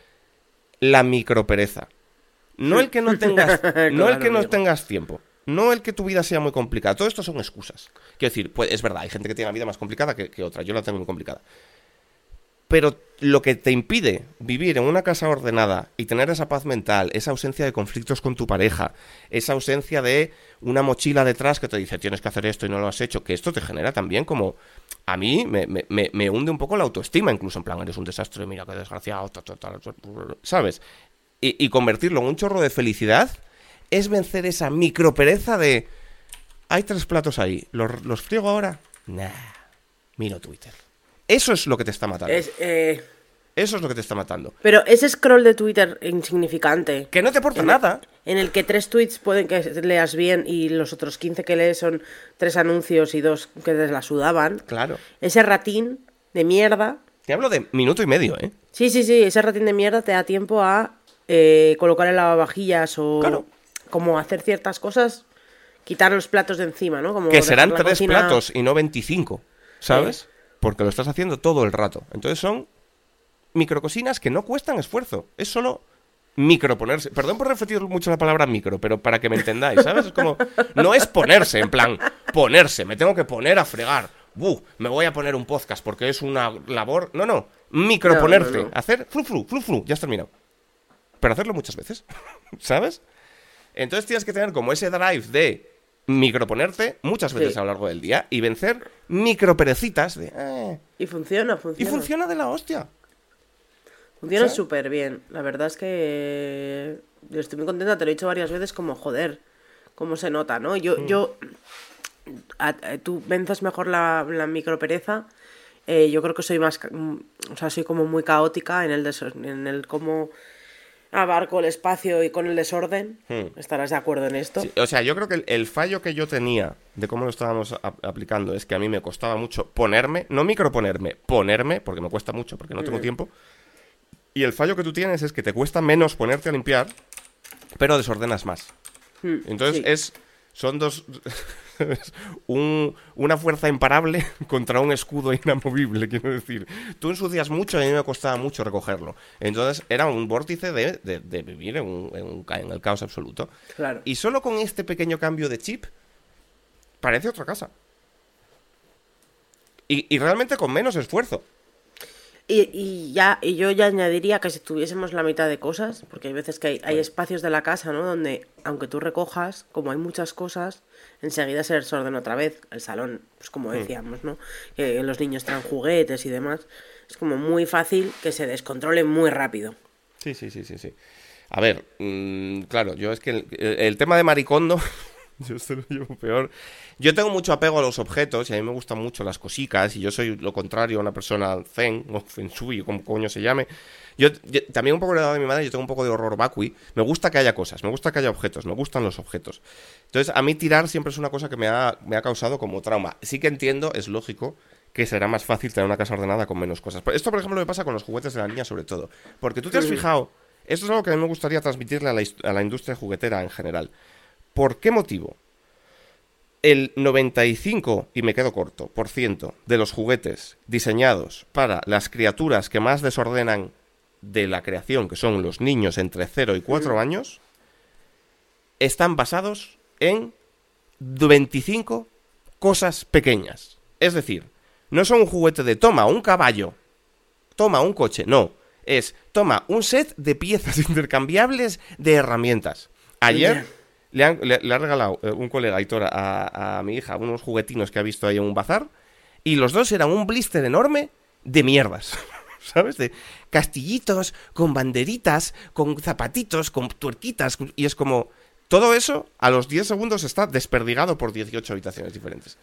la micropereza. No el que no tengas, no el que no amigo. tengas tiempo. No el que tu vida sea muy complicada. Todo esto son excusas. Quiero decir, pues es verdad, hay gente que tiene la vida más complicada que, que otra. Yo la tengo muy complicada. Pero lo que te impide vivir en una casa ordenada y tener esa paz mental, esa ausencia de conflictos con tu pareja, esa ausencia de una mochila detrás que te dice tienes que hacer esto y no lo has hecho, que esto te genera también como... A mí me, me- me- hunde un poco la autoestima, incluso en plan, eres un desastre, mira qué desgraciado, ta, ta, ta, ¿sabes? Y, convertirlo en un chorro de felicidad es vencer esa micropereza de... Hay tres platos ahí, ¿los, los friego ahora? Nah, miro Twitter. Eso es lo que te está matando. Es, eh, Eso es lo que te está matando. Pero ese scroll de Twitter insignificante, Que no te aporta nada. en el que tres tweets pueden que leas bien y los otros 15 que lees son tres anuncios y dos que te la sudaban, Claro. ese ratín de mierda, Te hablo de minuto y medio, ¿eh? sí, sí, sí, ese ratín de mierda te da tiempo a eh, colocar el lavavajillas o Claro. como hacer ciertas cosas, quitar los platos de encima, ¿no? Como Que serán tres cocina- platos y no 25, ¿sabes? Porque lo estás haciendo todo el rato. Entonces son microcosinas que no cuestan esfuerzo. Es solo microponerse. Perdón por repetir mucho la palabra micro, pero para que me entendáis, ¿sabes? Es como, no es ponerse, en plan, ponerse, me tengo que poner a fregar. Buh, me voy a poner un podcast porque es una labor. No, no, microponerte. No, no, no. Hacer flu, flu, flu, flu, ya has terminado. Pero hacerlo muchas veces, ¿sabes? Entonces tienes que tener como ese drive de microponerte muchas veces Sí. a lo largo del día y vencer microperecitas de... "Eh". Y funciona, Y funciona. funciona de la hostia. Funciona súper bien. La verdad es que yo estoy muy contenta, te lo he dicho varias veces, como joder, cómo se nota, ¿no? Yo, Mm. yo a- a- tú vences mejor la, la micropereza. eh, yo creo que soy más, mm, o sea, soy como muy caótica en el, deso- en el cómo abarco el espacio y con el desorden. Hmm. Estarás de acuerdo en esto. Sí, o sea, yo creo que el, el fallo que yo tenía de cómo lo estábamos aplicando es que a mí me costaba mucho ponerme, no microponerme, ponerme, porque me cuesta mucho, porque no tengo tiempo. Y el fallo que tú tienes es que te cuesta menos ponerte a limpiar, pero desordenas más. Mm, Entonces sí. es son dos un- una fuerza imparable contra un escudo inamovible, quiero decir. Tú ensucias mucho y a mí me costaba mucho recogerlo. Entonces era un vórtice de, de- de vivir en, un- en un en el caos absoluto. Claro. Y solo con este pequeño cambio de chip parece otra casa. Y, y realmente con menos esfuerzo. Y, y ya, y yo ya añadiría que si tuviésemos la mitad de cosas, porque hay veces que hay, hay espacios de la casa, ¿no? Donde, aunque tú recojas, como hay muchas cosas, enseguida se desordena otra vez. El salón, pues como decíamos, ¿no? Que los niños traen juguetes y demás. Es como muy fácil que se descontrole muy rápido. Sí, sí, sí, sí, sí. A ver, mm, claro, yo es que el tema de maricondo, yo esto lo llevo peor. Yo tengo mucho apego a los objetos y a mí me gustan mucho las cosicas y yo soy lo contrario a una persona zen o feng shui o como coño se llame. Yo, yo- también un poco heredado de mi madre, yo tengo un poco de horror vacui. Me gusta que haya cosas, me gusta que haya objetos, me gustan los objetos. Entonces, a mí tirar siempre es una cosa que me ha, me ha causado como trauma. Sí que entiendo, es lógico, que será más fácil tener una casa ordenada con menos cosas. Esto, por ejemplo, me pasa con los juguetes de la niña sobre todo. Porque tú te has fijado, esto es algo que a mí me gustaría transmitirle a la, a la industria juguetera en general. ¿Por qué motivo? El 95, y me quedo corto, por ciento de los juguetes diseñados para las criaturas que más desordenan de la creación, que son los niños entre 0 y 4 años, están basados en 25 cosas pequeñas. Es decir, no son un juguete de toma un caballo, toma un coche, no. Es toma un set de piezas intercambiables de herramientas. Ayer. Le, han- le- le ha regalado eh, un colega Aitor a, a mi hija unos juguetinos que ha visto ahí en un bazar y los dos eran un blister enorme de mierdas. ¿Sabes? De castillitos, con banderitas, con zapatitos, con tuerquitas. Y es como. Todo eso a los 10 segundos está desperdigado por 18 habitaciones diferentes.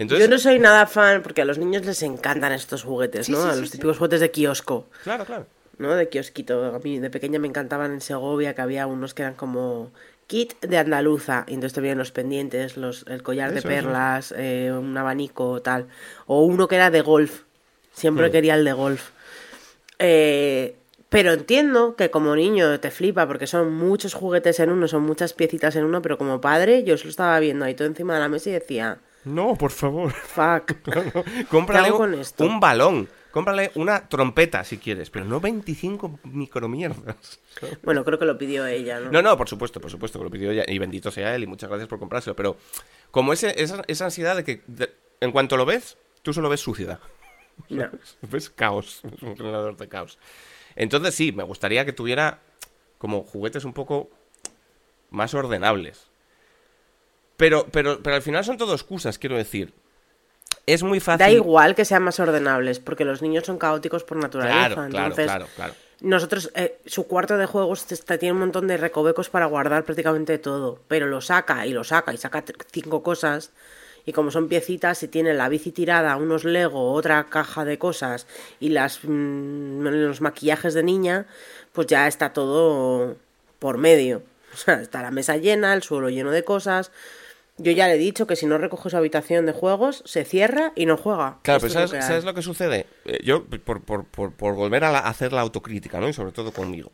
Entonces, Yo no soy nada fan, porque a los niños les encantan estos juguetes, Sí, ¿no? sí, a los típicos juguetes de kiosco. Claro, claro. ¿no? De kiosquito. A mí de pequeña me encantaban en Segovia, que había unos que eran como kit de andaluza. Y entonces te venían los pendientes, los, el collar de Eso, perlas, eh, un abanico, tal. O uno que era de golf. Siempre Hmm. quería el de golf. Eh, pero entiendo que como niño te flipa porque son muchos juguetes en uno, son muchas piecitas en uno, pero como padre yo lo estaba viendo ahí todo encima de la mesa y decía, No, por favor. fuck. Cómprale ¿Qué hago un, con esto? un balón. Cómprale una trompeta si quieres, pero no 25 micromierdas. Bueno, creo que lo pidió ella, ¿no? No, no, por supuesto, por supuesto que lo pidió ella. Y bendito sea él y muchas gracias por comprárselo. Pero como ese, esa, esa ansiedad de que de- en cuanto lo ves, tú solo ves suciedad. No. Ves caos. Es un generador de caos. Entonces sí, me gustaría que tuviera como juguetes un poco más ordenables. Pero, pero, pero al final son todo excusas, quiero decir. Es muy fácil. Da igual que sean más ordenables, porque los niños son caóticos por naturaleza. Claro, claro, entonces, claro, claro. Nosotros, eh, su cuarto de juegos está- tiene un montón de recovecos para guardar prácticamente todo, pero lo saca y lo saca y saca cinco cosas. Y como son piecitas, si tiene la bici tirada, unos Lego, otra caja de cosas y las mm, los maquillajes de niña, pues ya está todo por medio. O sea, está la mesa llena, el suelo lleno de cosas. Yo ya le he dicho que si no recoge su habitación de juegos, se cierra y no juega. Claro, Esto pero es ¿sabes, lo que hay. sabes lo que sucede? Eh, yo, por, por- por- por volver a, la- a hacer la autocrítica, ¿no? Y sobre todo conmigo.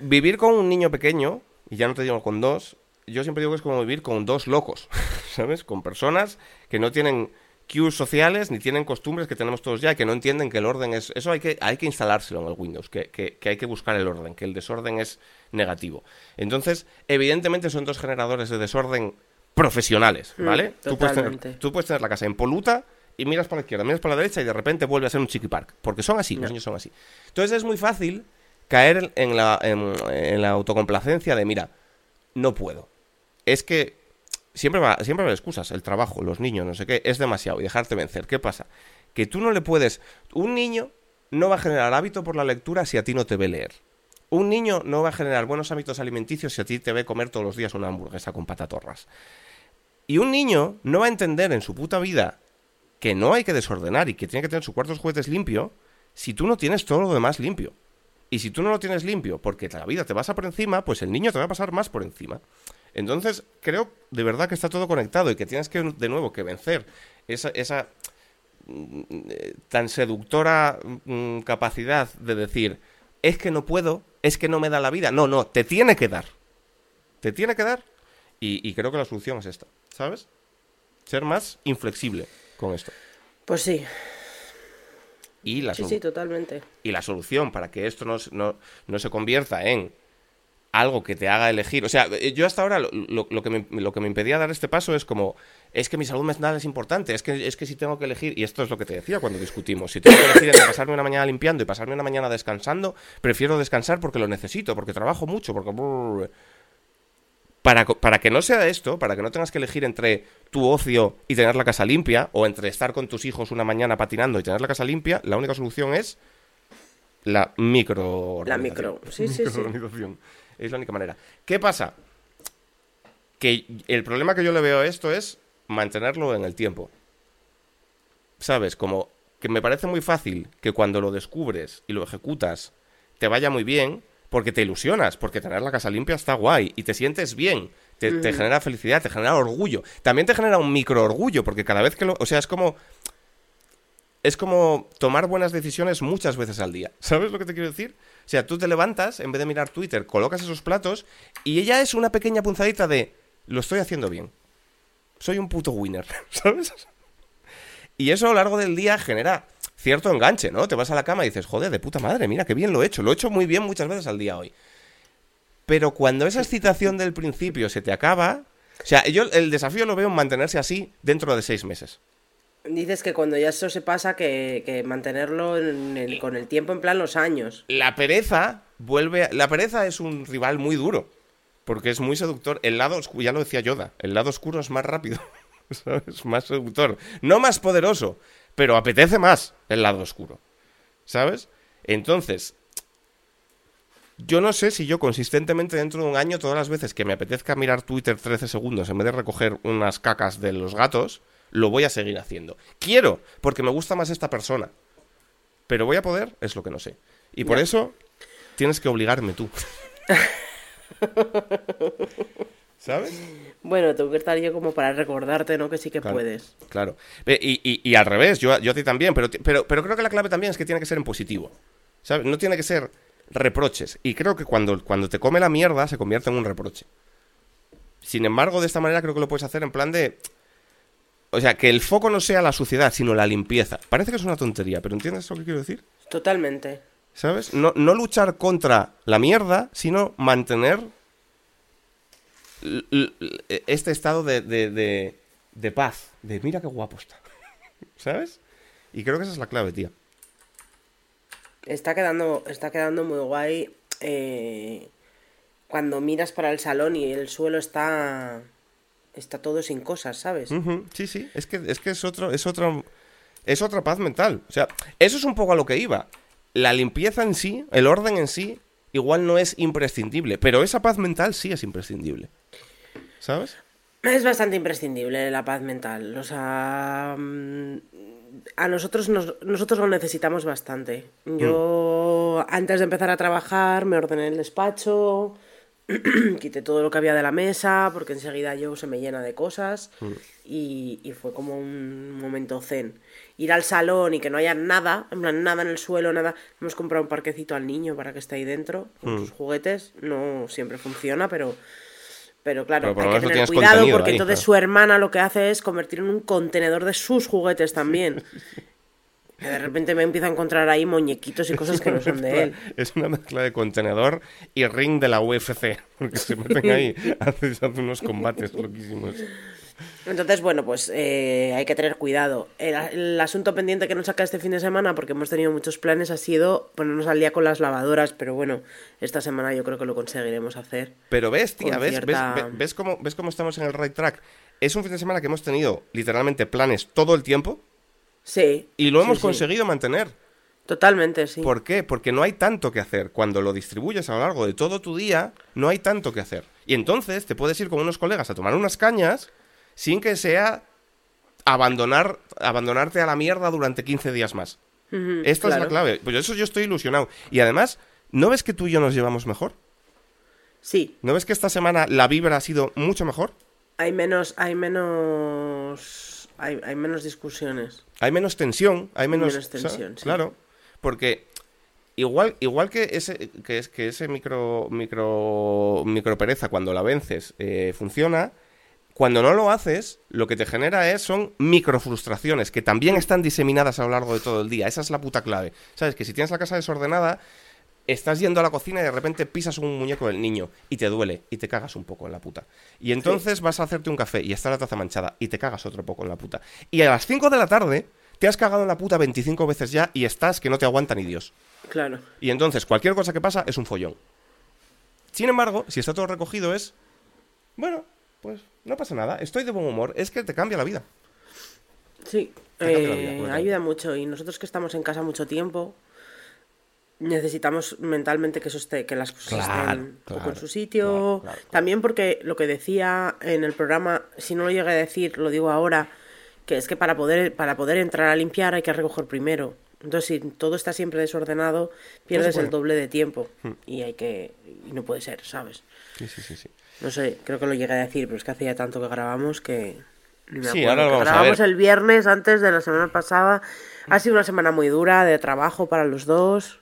vivir con un niño pequeño, y ya no te digo con dos, yo siempre digo que es como vivir con dos locos, ¿sabes? Con personas que no tienen cues sociales ni tienen costumbres que tenemos todos ya y que no entienden que el orden es... Eso hay que, hay que instalárselo en el Windows, que, que, que hay que buscar el orden, que el desorden es negativo. Entonces, evidentemente son dos generadores de desorden profesionales, Mm, ¿vale? tú, puedes tener, totalmente. tú puedes tener la casa impoluta y miras para la izquierda, miras para la derecha y de repente vuelve a ser un chiqui park. Porque son así, los niños son así. Entonces es muy fácil caer en la, en, en la autocomplacencia de, mira, no puedo. Es que siempre va, siempre va a haber excusas. El trabajo, los niños, no sé qué, es demasiado y dejarte vencer. ¿Qué pasa? Que tú no le puedes... Un niño no va a generar hábito por la lectura si a ti no te ve leer. Un niño no va a generar buenos hábitos alimenticios si a ti te ve comer todos los días una hamburguesa con patatorras. Y un niño no va a entender en su puta vida que no hay que desordenar y que tiene que tener su cuarto de juguetes limpio si tú no tienes todo lo demás limpio. Y si tú no lo tienes limpio porque la vida te pasa por encima, pues el niño te va a pasar más por encima. Entonces, creo de verdad que está todo conectado y que tienes que, de nuevo, que vencer esa, esa mm, eh, tan seductora mm, capacidad de decir, es que no puedo, es que no me da la vida. No, no, te tiene que dar. Te tiene que dar. Y, y creo que la solución es esta, ¿sabes? Ser más inflexible con esto. Pues sí, Y la, sí, sí, totalmente. y la solución para que esto no, no, no se convierta en algo que te haga elegir. O sea, eh, yo hasta ahora lo, lo- lo que me, lo que me impedía dar este paso es como, es que mi salud mental es importante, es que, es que si tengo que elegir, y esto es lo que te decía cuando discutimos, si tengo que elegir entre pasarme una mañana limpiando y pasarme una mañana descansando, prefiero descansar porque lo necesito, porque trabajo mucho, porque... Para, para que no sea esto, para que no tengas que elegir entre tu ocio y tener la casa limpia, o entre estar con tus hijos una mañana patinando y tener la casa limpia, la única solución es la micro La micro, sí, sí, sí. Es la única manera. ¿Qué pasa? Que el problema que yo le veo a esto es mantenerlo en el tiempo. ¿Sabes? Como que me parece muy fácil que cuando lo descubres y lo ejecutas te vaya muy bien, porque te ilusionas, porque tener la casa limpia está guay y te sientes bien. Te, te genera felicidad, te genera orgullo. También te genera un micro orgullo, porque cada vez que lo. O sea, es como es como tomar buenas decisiones muchas veces al día. ¿Sabes lo que te quiero decir? Sea, tú te levantas, en vez de mirar Twitter, colocas esos platos y ella es una pequeña punzadita de lo estoy haciendo bien. Soy un puto winner, ¿sabes? Y eso a lo largo del día genera cierto enganche, ¿no? Te vas a la cama y dices, joder, de puta madre, mira qué bien lo he hecho. Lo he hecho muy bien muchas veces al día hoy. Pero cuando esa excitación del principio se te acaba... O sea, yo el desafío lo veo en mantenerse así dentro de seis meses. Dices que cuando ya eso se pasa, que, que mantenerlo en el- con el tiempo, en plan los años. La pereza vuelve. a- La pereza es un rival muy duro. Porque es muy seductor. El lado oscuro, ya lo decía Yoda, el lado oscuro es más rápido. ¿Sabes? Más seductor. No más poderoso, pero apetece más el lado oscuro. ¿Sabes? Entonces. Yo no sé si yo consistentemente dentro de un año, todas las veces que me apetezca mirar Twitter 13 segundos en vez de recoger unas cacas de los gatos, lo voy a seguir haciendo. Quiero, porque me gusta más esta persona. Pero voy a poder, es lo que no sé. Y por eso tienes que obligarme tú. ¿Sabes? Bueno, tengo que estar yo como para recordarte, ¿no? Que sí que Claro. puedes. Claro. Y, y- y al revés, yo, a- yo a ti también, pero, pero, pero creo que la clave también es que tiene que ser en positivo. ¿Sabes? No tiene que ser reproches. Y creo que cuando, cuando te come la mierda se convierte en un reproche. Sin embargo, de esta manera creo que lo puedes hacer en plan de... O sea, que el foco no sea la suciedad, sino la limpieza. Parece que es una tontería, pero ¿entiendes lo que quiero decir? Totalmente. ¿Sabes? No, no luchar contra la mierda, sino mantener este estado de, de, de- de paz. De mira qué guapo está. ¿Sabes? Y creo que esa es la clave, tía. Está quedando, está quedando muy guay eh, cuando miras para el salón y el suelo está está todo sin cosas, ¿sabes? Sí, sí. Es que es, que es otro, es otro. Es otra paz mental. O sea, eso es un poco a lo que iba. La limpieza en sí, el orden en sí, igual no es imprescindible. Pero esa paz mental sí es imprescindible. ¿Sabes? Es bastante imprescindible la paz mental. O sea, mm, a nosotros nos- nosotros lo necesitamos bastante. Yo antes de empezar a trabajar me ordené el despacho, quité todo lo que había de la mesa, porque enseguida yo se me llena de cosas. Mm. Y, y fue como un momento zen. Ir al salón y que no haya nada, en plan, nada en el suelo, nada. Hemos comprado un parquecito al niño para que esté ahí dentro, con Mm. sus juguetes. No siempre funciona, pero. Pero claro, Pero hay que tener cuidado porque ahí, entonces claro. su hermana lo que hace es convertir en un contenedor de sus juguetes también. Que de repente me empiezo a encontrar ahí muñequitos y cosas que no son de él. Es una mezcla de contenedor y ring de la UFC. Porque se meten ahí, hacen unos combates loquísimos. Entonces, bueno, pues eh, hay que tener cuidado. El, el asunto pendiente que nos saca este fin de semana, porque hemos tenido muchos planes, ha sido ponernos al día con las lavadoras, pero bueno, esta semana yo creo que lo conseguiremos hacer. Pero ves, tía, Con ves, cierta- ves, ves, ves cómo, ves cómo estamos en el right track. Es un fin de semana que hemos tenido literalmente planes todo el tiempo Sí. y lo sí, hemos sí. conseguido mantener. Totalmente, sí. ¿Por qué? Porque no hay tanto que hacer. Cuando lo distribuyes a lo largo de todo tu día, no hay tanto que hacer. Y entonces te puedes ir con unos colegas a tomar unas cañas sin que sea abandonar, abandonarte a la mierda durante 15 días más. Esta es la clave. Pues eso yo estoy ilusionado. Y además, ¿no ves que tú y yo nos llevamos mejor? Sí, ¿No ves que esta semana la vibra ha sido mucho mejor? hay menos, hay menos, hay, hay menos discusiones. Hay menos tensión, hay menos, Menos tensión, sí. Claro, porque igual, igual que ese, que es, que ese micro, micro, micro pereza cuando la vences eh, funciona, cuando no lo haces, lo que te genera es son micro frustraciones que también están diseminadas a lo largo de todo el día. Esa es la puta clave. Sabes que si tienes la casa desordenada, estás yendo a la cocina y de repente pisas un muñeco del niño y te duele y te cagas un poco en la puta. Y entonces vas a hacerte un café y está la taza manchada y te cagas otro poco en la puta. Y a las 5 de la tarde te has cagado en la puta 25 veces ya y estás que no te aguanta ni Dios. Claro. Y entonces cualquier cosa que pasa es un follón. Sin embargo, si está todo recogido es... Bueno, pues no pasa nada. Estoy de buen humor. Es que te cambia la vida. Sí, cambia la vida, eh, ayuda mucho. Y nosotros que estamos en casa mucho tiempo, necesitamos mentalmente que eso esté, que las cosas Claro, estén un poco en su sitio. claro. También porque lo que decía en el programa, si no lo llegué a decir, lo digo ahora, que es que para poder, para poder entrar a limpiar hay que recoger primero. Entonces, si todo está siempre desordenado, pierdes el doble de tiempo. Y hay que. Y no puede ser, ¿sabes? Sí, sí, sí, sí. No sé, creo que lo llegué a decir, pero es que hacía tanto que grabamos que. me Sí, ahora lo vamos a grabamos ver. el viernes antes de la semana pasada. Ha sido una semana muy dura de trabajo para los dos.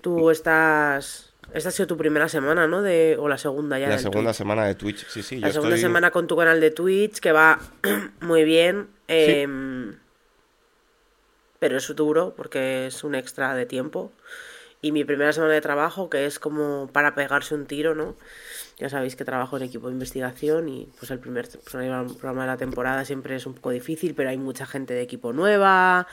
Tú estás. Esta ha sido tu primera semana, ¿no? De, o la segunda ya. La segunda Twitch. semana de Twitch. Sí, sí. La yo segunda estoy- semana con tu canal de Twitch, que va muy bien. em, Pero es duro porque es un extra de tiempo. Y mi primera semana de trabajo, que es como para pegarse un tiro, ¿no? Ya sabéis que trabajo en equipo de investigación y pues el primer programa de la temporada siempre es un poco difícil, pero hay mucha gente de equipo nueva,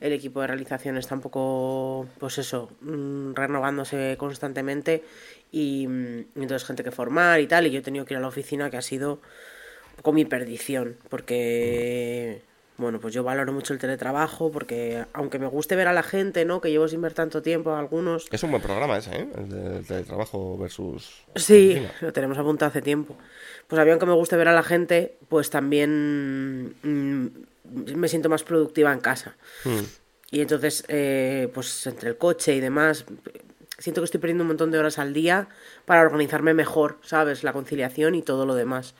el equipo de realización está un poco, pues eso, mm, renovándose constantemente y mm, entonces gente que formar y tal, y yo he tenido que ir a la oficina que ha sido un poco mi perdición, porque, bueno, pues yo valoro mucho el teletrabajo, porque aunque me guste ver a la gente, ¿no? Que llevo sin ver tanto tiempo, algunos... Es un buen programa ese, ¿eh? El de, el de trabajo versus... Sí, lo tenemos apuntado hace tiempo. Pues a mí, aunque me guste ver a la gente, pues también mm, me siento más productiva en casa. Hmm. Y entonces, eh, pues entre el coche y demás, siento que estoy perdiendo un montón de horas al día para organizarme mejor, ¿sabes? La conciliación y todo lo demás.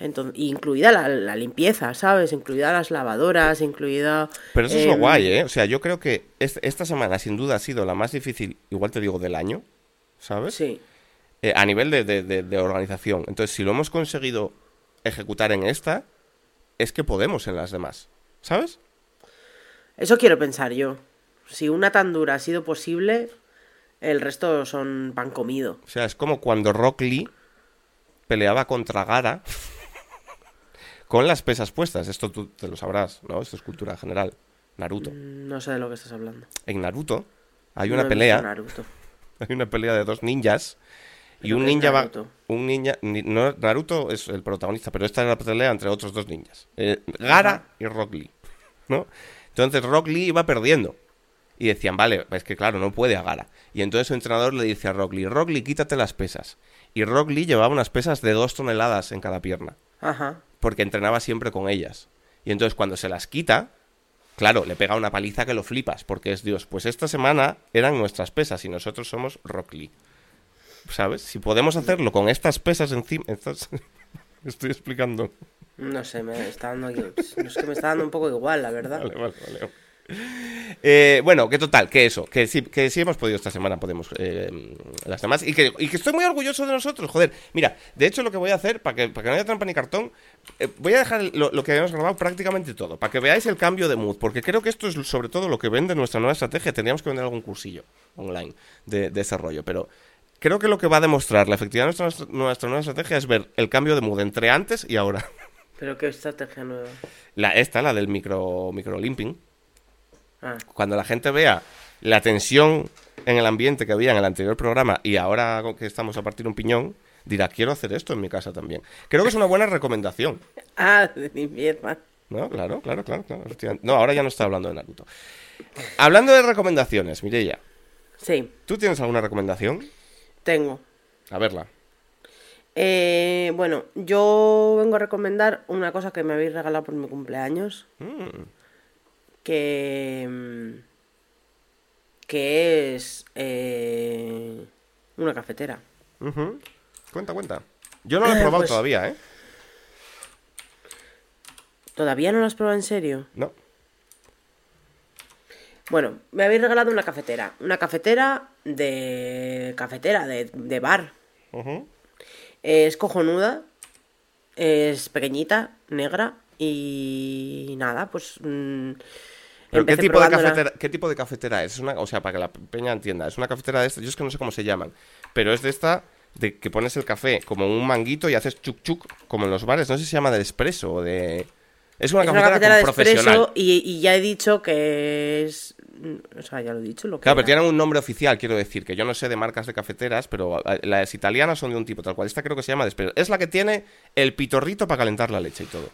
Entonces, incluida la, la limpieza, ¿sabes? Incluida las lavadoras, incluida... Pero eso es lo em, guay, ¿eh? O sea, yo creo que es- esta semana sin duda ha sido la más difícil, igual te digo, del año, ¿sabes? Sí, Eh, a nivel de, de- de- de organización. Entonces, si lo hemos conseguido ejecutar en esta, es que podemos en las demás, ¿sabes? eso quiero pensar yo. Si una tan dura ha sido posible, el resto son pan comido. O sea, es como cuando Rock Lee peleaba contra Gara con las pesas puestas. Esto tú te lo sabrás, ¿no? Esto es cultura general. Naruto. Mm, No sé de lo que estás hablando. En Naruto hay No una pelea, Naruto. hay una pelea de dos ninjas y ¿Pero un ninja va, Naruto? Un ninja, ni- no, Naruto es el protagonista, pero esta es la pelea entre otros dos ninjas, eh, Gara y Rock Lee, ¿no? Entonces Rock Lee iba perdiendo y decían, vale, es que claro, no puede a Gara. Y entonces su entrenador le dice a Rock Lee, Rock Lee, quítate las pesas. Y Rock Lee llevaba unas pesas de dos toneladas en cada pierna Ajá. porque entrenaba siempre con ellas. Y entonces cuando se las quita, claro, le pega una paliza que lo flipas, porque es Dios, pues esta semana eran nuestras pesas y nosotros somos Rock Lee. ¿Sabes? Si podemos hacerlo con estas pesas encima... Estas... Estoy explicando. No sé, me está dando aquí- Es que me está dando un poco igual, la verdad. Vale, vale, vale. Eh, bueno, que total, que eso, que sí, que sí hemos podido esta semana, podemos eh, las demás, y que, y que estoy muy orgulloso de nosotros, joder. Mira, de hecho lo que voy a hacer, para que, para que no haya trampa ni cartón, eh, voy a dejar lo, lo que habíamos grabado prácticamente todo, para que veáis el cambio de mood, porque creo que esto es sobre todo lo que vende nuestra nueva estrategia, tendríamos que vender algún cursillo online de, de desarrollo, pero creo que lo que va a demostrar la efectividad de nuestra, nuestra nueva estrategia es ver el cambio de mood entre antes y ahora. Pero qué estrategia nueva. La, esta, la del micro, micro limping. Ah, cuando la gente vea la tensión en el ambiente que había en el anterior programa y ahora que estamos a partir un piñón, dirá, quiero hacer esto en mi casa también. Creo que es una buena recomendación. ah de mi mierda. ¿No? Claro, claro, claro. claro. No, ahora ya no está hablando de Naruto. Hablando de recomendaciones, Mireia, Sí, ¿tú tienes alguna recomendación? Tengo. A verla. Eh, bueno, yo vengo a recomendar una cosa que me habéis regalado por mi cumpleaños. Mm, Que. mm, Que es. eh, una cafetera. Cuenta, cuenta. Yo no lo he probado pues- todavía, ¿eh? ¿Todavía no lo has probado en serio? No. Bueno, me habéis regalado una cafetera. Una cafetera de. cafetera, de, de bar. Es cojonuda. Es pequeñita, negra. Y nada, pues. mm, ¿Pero qué tipo, de cafetera, qué tipo de cafetera es? es una, o sea, para que la peña entienda, es una cafetera de esta, yo es que no sé cómo se llaman, pero es de esta de que pones el café como un manguito y haces chuc chuc, como en los bares, no sé si se llama de espresso o de... Es una Es una cafetera, de profesional. y ya he dicho que es. O sea, ya lo he dicho. Lo que Claro, pero tienen un nombre oficial, quiero decir, que yo no sé de marcas de cafeteras, pero las italianas son de un tipo tal cual. Esta creo que se llama de espresso. Es la que tiene el pitorrito para calentar la leche y todo.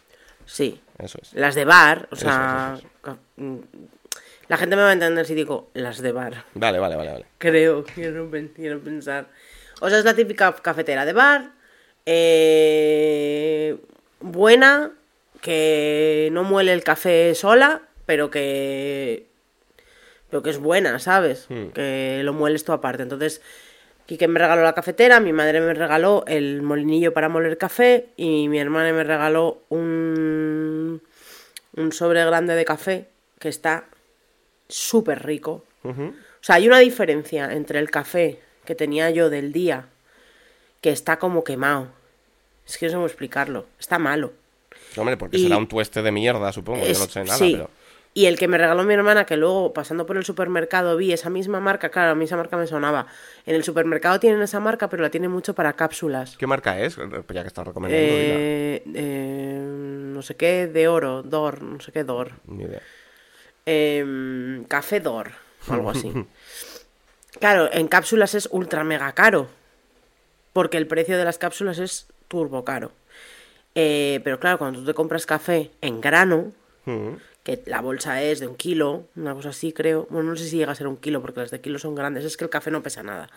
Sí. Eso es. Las de bar, o Eso, sea. eso, mm, La gente me va a entender si digo las de bar. Vale, vale, vale, vale. Creo, quiero, quiero pensar. O sea, es la típica cafetera de bar. eh, buena, que no muele el café sola, pero que. Pero que es buena, ¿sabes? Hmm. Que lo mueles tú aparte. Entonces, Quique me regaló la cafetera, mi madre me regaló el molinillo para moler café y mi hermana me regaló un, un sobre grande de café que está súper rico. O sea, hay una diferencia entre el café que tenía yo del día, que está como quemado. Es que no sé cómo explicarlo. Está malo. Hombre, porque Y- será un tueste de mierda, supongo, yo no sé nada, sí. pero... Y el que me regaló mi hermana, que luego pasando por el supermercado vi esa misma marca, claro, a mí esa marca me sonaba. En el supermercado tienen esa marca, pero la tienen mucho para cápsulas. ¿Qué marca es? Ya que estás recomendando. Eh, eh, no sé qué, de oro, Dor, no sé qué, Dor. Ni idea. Em, café Dor, o algo así. Claro, en cápsulas es ultra mega caro. Porque el precio de las cápsulas es turbo caro. Eh, pero claro, cuando tú te compras café en grano, Ujú. Que la bolsa es de un kilo, una cosa así creo. Bueno, no sé si llega a ser un kilo porque las de kilo son grandes, es que el café no pesa nada.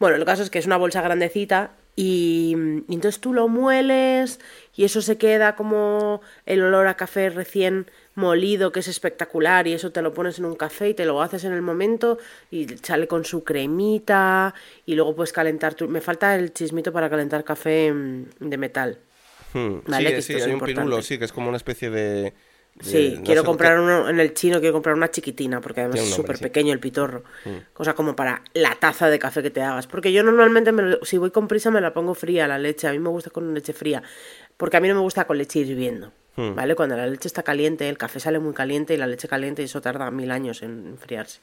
Bueno, el caso es que es una bolsa grandecita y, y entonces tú lo mueles y eso se queda como el olor a café recién molido que es espectacular y eso te lo pones en un café y te lo haces en el momento y sale con su cremita y luego puedes calentar tu... Me falta el chismito para calentar café mm, de metal. Hmm, Vale, sí, que sí, hay un pirulo, sí, que es como una especie de... Sí, no quiero comprar uno en el chino, quiero comprar una chiquitina, porque además es súper sí. Mm. pequeño el pitorro. Cosa como para la taza de café que te hagas. Porque yo normalmente, me lo- si voy con prisa, me la pongo fría la leche. A mí me gusta con leche fría. Porque a mí no me gusta con leche hirviendo. Mm. ¿Vale? Cuando la leche está caliente, el café sale muy caliente y la leche caliente y eso tarda mil años en enfriarse.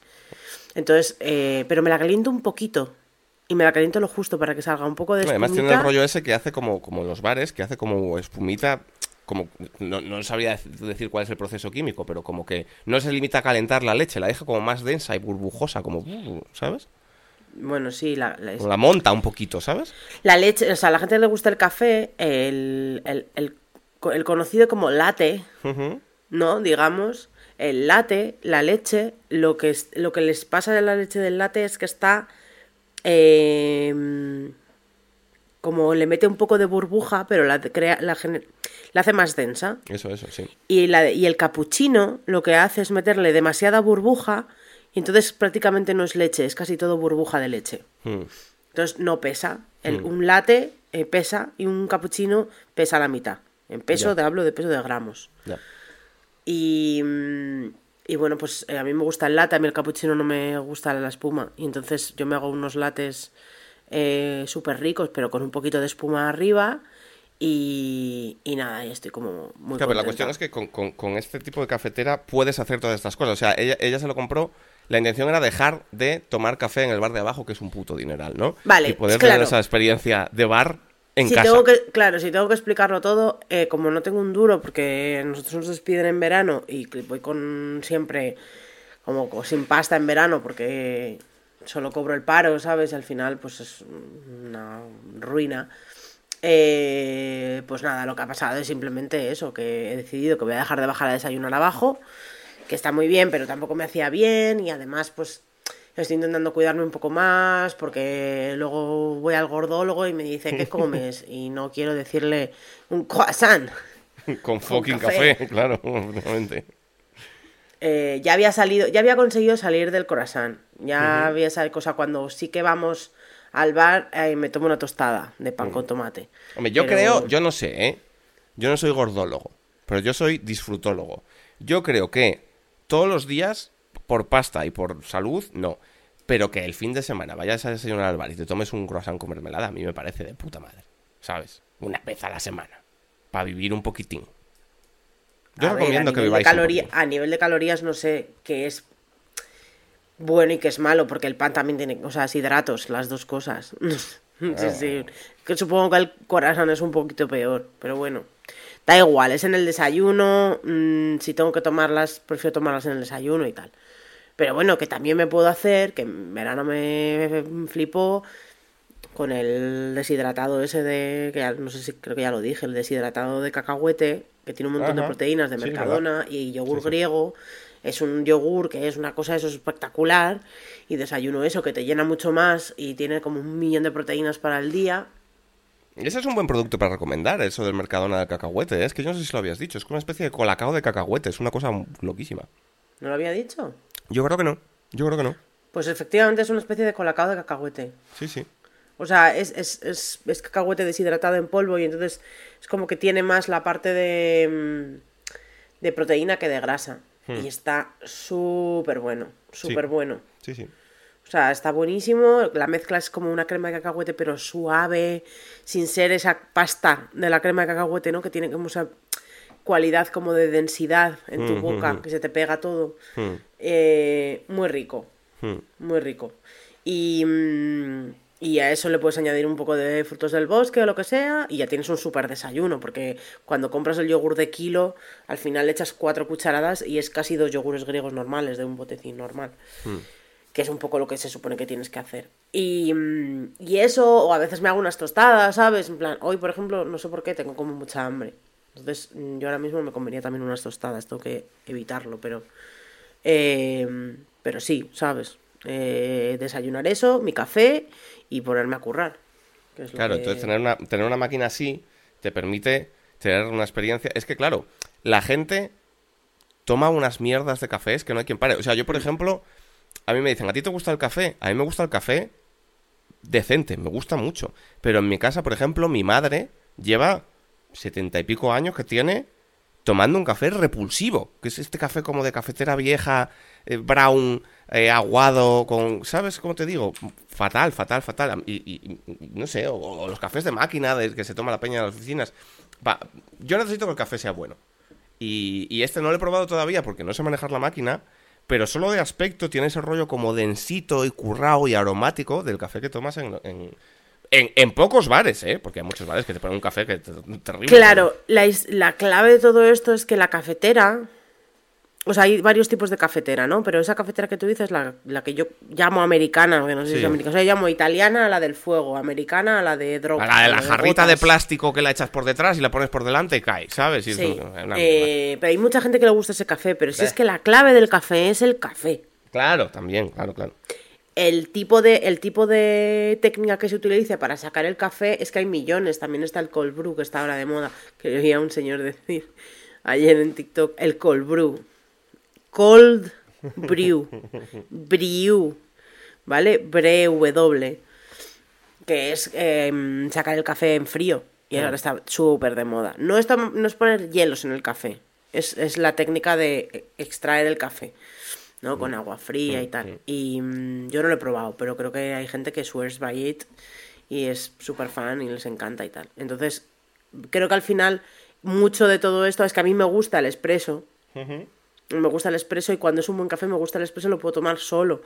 Entonces, eh, pero me la caliento un poquito. Y me la caliento lo justo para que salga un poco de Además tiene el espumita. rollo ese que hace como, como los bares, que hace como espumita, como no, no sabría dec- decir cuál es el proceso químico, pero como que no se limita a calentar la leche, la deja como más densa y burbujosa, como, ¿sabes? Bueno, sí, la, la- la monta un poquito, ¿sabes? La leche, o sea, a la gente le gusta el café, el, el, el, co- el conocido como latte, Ujú. ¿no? Digamos, el latte, la leche, lo que, es, lo que les pasa de la leche del latte es que está eh, como le mete un poco de burbuja, pero la, crea, la, la hace más densa. Eso, eso, sí. Y, la, y el capuchino lo que hace es meterle demasiada burbuja y entonces prácticamente no es leche, es casi todo burbuja de leche. Hmm. Entonces no pesa. El, Mm. Un latte eh, pesa y un cappuccino pesa la mitad. En peso, te hablo de peso de gramos. Y, y bueno, pues eh, a mí me gusta el latte, a mí el cappuccino no me gusta la espuma. Y entonces yo me hago unos lates eh, súper ricos, pero con un poquito de espuma arriba. Y, y nada, y estoy como muy Claro, pero la cuestión es que con, con- con este tipo de cafetera puedes hacer todas estas cosas. O sea, ella, ella se lo compró. La intención era dejar de tomar café en el bar de abajo, que es un puto dineral, ¿no? Vale, Y poder claro. tener esa experiencia de bar en si casa. tengo que, claro, si tengo que explicarlo todo, eh, como no tengo un duro, porque nosotros nos despiden en verano y voy con siempre como co- sin pasta en verano, porque solo cobro el paro, ¿sabes? Al final, pues es una ruina. Eh, pues nada, lo que ha pasado es simplemente eso, que he decidido que voy a dejar de bajar a desayunar abajo, que está muy bien, pero tampoco me hacía bien y además pues estoy intentando cuidarme un poco más porque luego voy al gordólogo y me dice ¿qué comes? y no quiero decirle un croissant. Con fucking café. café, claro, obviamente. Eh, ya había salido, ya había conseguido salir del croissant. Ya había salido cosa cuando sí que vamos al bar, eh, me tomo una tostada de pan con tomate. Hombre, yo Pero- creo, yo no sé, ¿eh? Yo no soy gordólogo, pero yo soy disfrutólogo. Yo creo que todos los días, por pasta y por salud, no. Pero que el fin de semana vayas a desayunar al bar y te tomes un croissant con mermelada, a mí me parece de puta madre. ¿Sabes? Una vez a la semana. Para vivir un poquitín. Yo A recomiendo que nivel de viváis caloría-. A nivel de calorías no sé qué es bueno y qué es malo, porque el pan también tiene, o sea, es hidratos, las dos cosas. sí, sí. Que supongo que el corazón es un poquito peor, pero bueno. Da igual, es en el desayuno, mm, si tengo que tomarlas, prefiero tomarlas en el desayuno y tal. Pero bueno, que también me puedo hacer, que en verano me flipó, con el deshidratado ese de, que ya- no sé si creo que ya lo dije, el deshidratado de cacahuete, que tiene un montón de proteínas de Sí, Mercadona y yogur griego. Es un yogur que es una cosa eso espectacular y desayuno eso que te llena mucho más y tiene como un millón de proteínas para el día. Ese es un buen producto para recomendar, eso del Mercadona del cacahuete. ¿eh? Es que yo no sé si lo habías dicho. Es como una especie de colacao de cacahuete. Es una cosa loquísima. ¿No lo había dicho? Yo creo que no. Yo creo que no. Pues efectivamente es una especie de colacao de cacahuete. Sí, sí. O sea, es, es, es, es cacahuete deshidratado en polvo y entonces es como que tiene más la parte de, mm, de proteína que de grasa. Y está súper bueno, súper bueno. Sí, sí. O sea, está buenísimo. La mezcla es como una crema de cacahuete, pero suave, sin ser esa pasta de la crema de cacahuete, ¿no? Que tiene como esa cualidad como de densidad en tu boca, que se te pega todo. Eh, muy rico, Hmm. muy rico. Y, mm, y a eso le puedes añadir un poco de frutos del bosque o lo que sea, y ya tienes un súper desayuno, porque cuando compras el yogur de kilo, al final le echas cuatro cucharadas y es casi dos yogures griegos normales de un botecín normal. Que es un poco lo que se supone que tienes que hacer. Y, mm, y eso, o a veces me hago unas tostadas, ¿sabes? En plan, hoy, por ejemplo, no sé por qué, tengo como mucha hambre. Entonces, mm, yo ahora mismo me comería también unas tostadas, tengo que evitarlo, pero. eh, pero sí, ¿sabes? Eh, desayunar eso, mi café y ponerme a currar. que es lo Claro, que- entonces tener una, tener una máquina así te permite tener una experiencia. Es que, claro, la gente toma unas mierdas de cafés que no hay quien pare. O sea, yo, por ejemplo, a mí me dicen, ¿a ti te gusta el café? A mí me gusta el café decente, me gusta mucho. Pero en mi casa, por ejemplo, mi madre lleva setenta y pico años que tiene tomando un café repulsivo, que es este café como de cafetera vieja, eh, brown, eh, aguado, con, ¿sabes cómo te digo? Fatal, fatal, fatal. Y, y- y no sé, o, o los cafés de máquina de que se toma la peña en las oficinas. Yo necesito que el café sea bueno. Y, y este no lo he probado todavía porque no sé manejar la máquina, pero solo de aspecto tiene ese rollo como densito y currao y aromático del café que tomas en, en, en- en pocos bares, ¿eh? Porque hay muchos bares que te ponen un café que te- terrible. Claro, la, la clave de todo esto es que la cafetera. O sea, hay varios tipos de cafetera, ¿no? Pero esa cafetera que tú dices, la, la que yo llamo americana, que no sé si es americana, o sea, yo llamo italiana a la del fuego, americana a la de droga. La de la jarrita de gotas. plástico que la echas por detrás y la pones por delante y cae, ¿sabes? Y es Sí, una eh, pero hay mucha gente que le gusta ese café, pero si Eh. es que la clave del café es el café. Claro, también, claro, claro. El tipo, de, el tipo de técnica que se utiliza para sacar el café es que hay millones. También está el cold brew, que está ahora de moda, que oía un señor decir ayer en TikTok, el cold brew. Cold brew. brew. ¿Vale? Brew. que es eh, sacar el café en frío. Y ahora está súper de moda. No, está, no es poner hielos en el café, es, es la técnica de extraer el café, ¿no? Con agua fría y tal. Y mm, yo no lo he probado, pero creo que hay gente que swears by it y es súper fan y les encanta y tal. Entonces, creo que al final mucho de todo esto es que a mí me gusta el espresso. Me gusta el espresso y cuando es un buen café me gusta el espresso lo puedo tomar solo.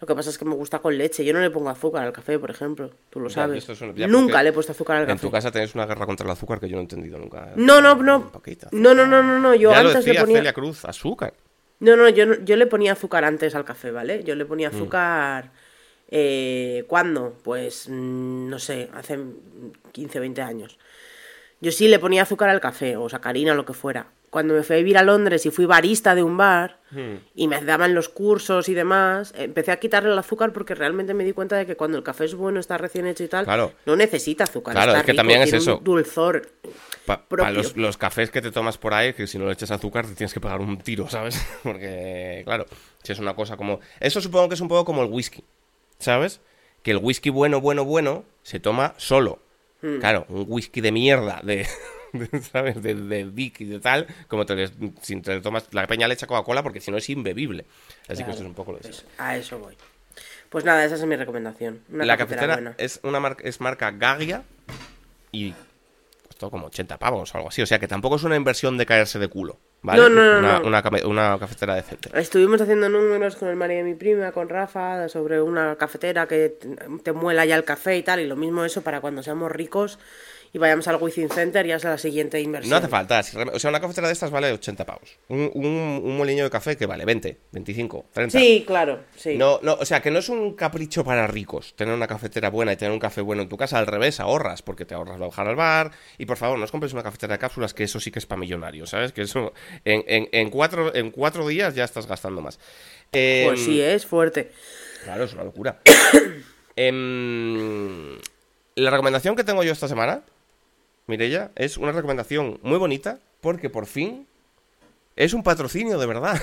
Lo que pasa es que me gusta con leche. Yo no le pongo azúcar al café, por ejemplo. Tú lo sabes. esto es una- ya, Nunca le he puesto azúcar al En café. tu casa tenéis una guerra contra el azúcar que yo no he entendido nunca. No, no, no. No, no, no, no, no. Yo ya lo antes le decía ponía. Celia Cruz, azúcar. No, no, yo, no- yo le ponía azúcar antes al café, ¿vale? Yo le ponía Mm. azúcar. Eh, ¿Cuándo? Pues mm, no sé, hace 15, 20 años. Yo sí le ponía azúcar al café, o sacarina, lo que fuera. Cuando me fui a vivir a Londres y fui barista de un bar Hmm. y me daban los cursos y demás, empecé a quitarle el azúcar porque realmente me di cuenta de que cuando el café es bueno, está recién hecho y tal, Claro. no necesita azúcar. Claro, está es que rico, también es eso. Un dulzor. Para los, los cafés que te tomas por ahí, que si no le echas azúcar te tienes que pegar un tiro, ¿sabes? Porque, claro, si es una cosa como... Eso supongo que es un poco como el whisky, ¿sabes? Que el whisky bueno, bueno, bueno se toma solo. Hmm. Claro, un whisky de mierda, de, ¿sabes? De, de Vic y de tal, como te, si te tomas... La peña le echa Coca-Cola porque si no es imbebible. Así que Claro, esto es un poco lo de eso. pues a eso voy. Pues nada, esa es mi recomendación. Una la cafetera cafetera buena. es una marca, es marca Gagia y costó como 80 pavos o algo así. O sea que tampoco es una inversión de caerse de culo. ¿vale? No, no, no, una, no. Una, una cafetera decente. Estuvimos haciendo números con el marido de mi prima, con Rafa, sobre una cafetera que te- te muela ya el café y tal, y lo mismo eso para cuando seamos ricos y vayamos al Within Center, ya es la siguiente inversión. No hace falta. o sea, una cafetera de estas vale 80 pavos. Un, un, un de café que vale 20, 25, 30. Sí, claro, sí. No, no, o sea, que no es un capricho para ricos tener una cafetera buena y tener un café bueno en tu casa. Al revés, ahorras, porque te ahorras bajar al bar. Y por favor, no os compres una cafetera de cápsulas, que eso sí que es para millonarios, ¿sabes? Que eso en, en, en cuatro, en cuatro días ya estás gastando más. Em, Pues sí, es fuerte. Claro, es una locura. Em, la recomendación que tengo yo esta semana, Mirella, es una recomendación muy bonita porque por fin es un patrocinio de verdad.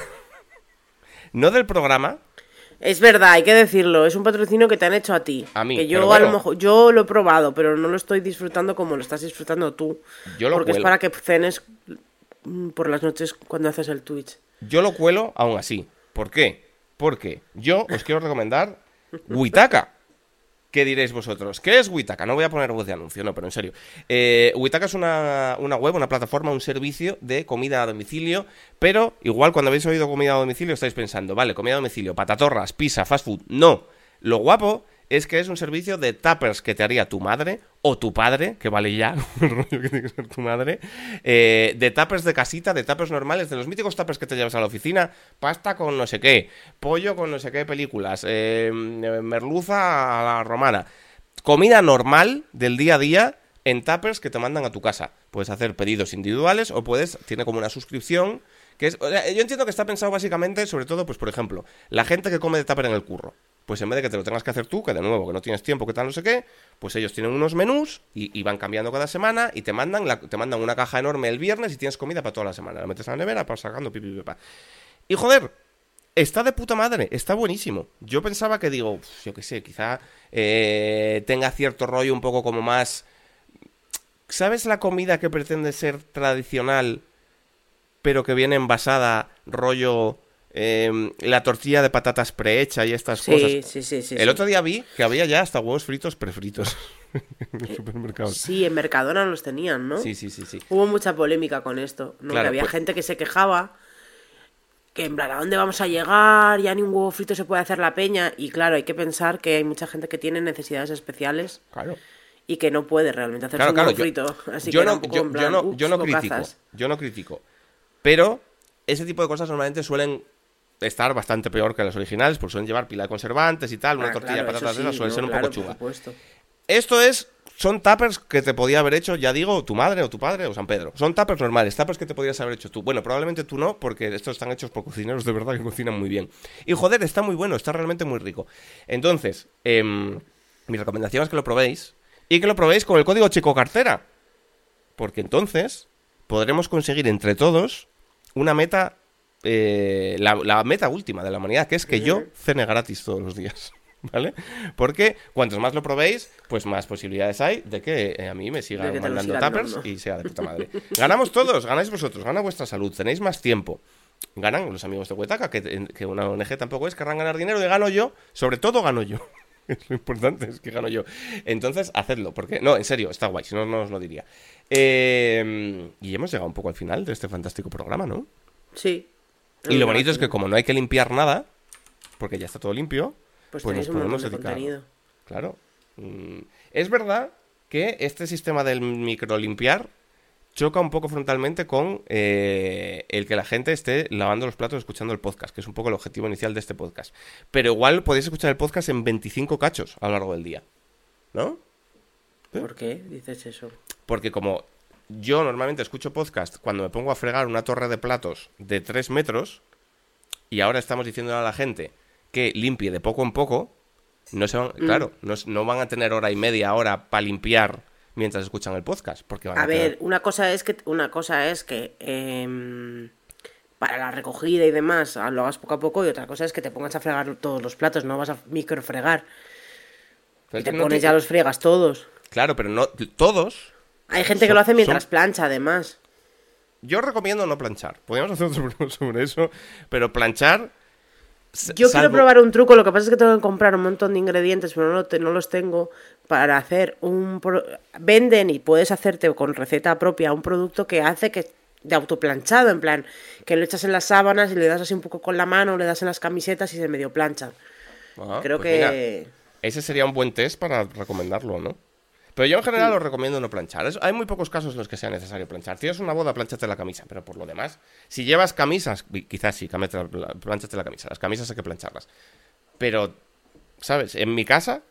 no del programa, Es verdad, hay que decirlo, es un patrocinio que te han hecho a ti. A mí, Que yo a lo mejor, yo lo he probado, pero no lo estoy disfrutando como lo estás disfrutando tú. Yo lo Porque es para que cenes mm, por las noches cuando haces el Twitch. yo lo cuelo aún así. ¿Por qué? Porque yo os quiero recomendar Witaka. ¿Qué diréis vosotros? ¿Qué es Witaka? No voy a poner voz de anuncio, no, pero en serio. Eh, Witaka es una, una web, una plataforma, un servicio de comida a domicilio, pero igual cuando habéis oído comida a domicilio estáis pensando, vale, comida a domicilio, patatorras, pizza, fast food. No. Lo guapo es que es un servicio de tappers que te haría tu madre o tu padre, que vale ya, el rollo que tiene que ser tu madre, eh, de tappers de casita, de tappers normales, de los míticos tappers que te llevas a la oficina, pasta con no sé qué, pollo con no sé qué películas, eh, merluza a la romana, comida normal del día a día en tappers que te mandan a tu casa. Puedes hacer pedidos individuales o puedes, tiene como una suscripción que es, yo entiendo que está pensado básicamente, sobre todo, pues por ejemplo, la gente que come de tupper en el curro. Pues en vez de que te lo tengas que hacer tú, que de nuevo, que no tienes tiempo, que tal, no sé qué, pues ellos tienen unos menús y, van cambiando cada semana y te mandan, la- te mandan una caja enorme el viernes y tienes comida para toda la semana. La metes a la nevera, para sacando pipi, pipa. Y joder, está de puta madre, está buenísimo. Yo pensaba que digo, yo qué sé, quizá eh, tenga cierto rollo un poco como más... ¿Sabes la comida que pretende ser tradicional, pero que viene envasada, rollo eh, la tortilla de patatas prehecha y estas Sí, cosas? sí, sí, sí. El sí. otro día vi que había ya hasta huevos fritos prefritos en los supermercados. Sí, en Mercadona los tenían, ¿no? Sí, sí, sí, sí. Hubo mucha polémica con esto, ¿no? Claro, que había pues- gente que se quejaba que en plan, ¿a dónde vamos a llegar? Ya ni un huevo frito se puede hacer la peña. Y claro, hay que pensar que hay mucha gente que tiene necesidades especiales Claro. y que no puede realmente Claro, un claro, huevo yo, frito. Así yo que no, yo, no, "Ups, yo no critico, bocazas". yo no critico. Pero ese tipo de cosas normalmente suelen estar bastante peor que las originales, porque suelen llevar pila de conservantes y tal, una Ah, tortilla claro, de patatas de esas suele no, ser un claro, poco supuesto. Esto es, son tuppers que te podía haber hecho, ya digo, tu madre o tu padre o San Pedro. Son tuppers normales, tuppers que te podrías haber hecho tú. Bueno, probablemente tú no, porque estos están hechos por cocineros de verdad que cocinan muy bien. Y joder, está muy bueno, está realmente muy rico. Entonces, em, mi recomendación es que lo probéis y que lo probéis con el código Chico Cartera. Porque entonces podremos conseguir entre todos una meta, eh, la, la meta última de la humanidad, que es que yo cene gratis todos los días. ¿Vale? Porque cuantos más lo probéis, pues más posibilidades hay de que eh, a mí me sigan mandando tappers dando. y sea de puta madre. Ganamos todos, ganáis vosotros, gana vuestra salud, tenéis más tiempo. Ganan los amigos de Huetaca, que, que una ONG tampoco es, querrán ganar dinero y gano yo, sobre todo gano yo. Es lo importante, es que gano yo. Entonces, hacedlo, porque... No, en serio, está guay, si no, no os lo diría. Eh, y hemos llegado un poco al final de este fantástico programa, ¿no? Sí. Y lo bonito es que como no hay que limpiar nada, porque ya está todo limpio, Pues, pues nos podemos dedicar. Claro. Mm, Es verdad que este sistema del micro limpiar choca un poco frontalmente con eh, el que la gente esté lavando los platos escuchando el podcast, que es un poco el objetivo inicial de este podcast. Pero igual podéis escuchar el podcast en 25 cachos a lo largo del día. ¿No? ¿Eh? ¿Por qué dices eso? Porque como yo normalmente escucho podcast cuando me pongo a fregar una torre de platos de 3 metros, y ahora estamos diciendo a la gente que limpie de poco en poco, no se van, claro, no, no van a tener hora y media hora para limpiar mientras escuchan el podcast. Porque van a, A ver, una cosa es que una cosa es que em, para la recogida y demás ah, lo hagas poco a poco y otra cosa es que te pongas a fregar todos los platos, no vas a microfregar. Pero Y es te no pones te- ya los fregas todos. Claro, pero no todos. Hay gente que Son- lo hace mientras son- plancha, además. Yo recomiendo no planchar. Podríamos hacer otro programa sobre eso, pero planchar. Yo quiero probar un truco, lo que pasa es que tengo que comprar un montón de ingredientes, pero no, te- no los tengo para hacer un... pro- Venden y puedes hacerte con receta propia un producto que hace que de autoplanchado, en plan, que lo echas en las sábanas y le das así un poco con la mano, le das en las camisetas y se medio plancha. Ah, Creo pues mira, que... Ese sería un buen test para recomendarlo, ¿no? Pero yo en general os recomiendo no planchar. Es- hay muy pocos casos en los que sea necesario planchar. Tienes una boda, plánchate la camisa. Pero por lo demás, si llevas camisas, quizás sí, cámete la- camisa. Las camisas hay que plancharlas. Pero, ¿sabes? En mi casa,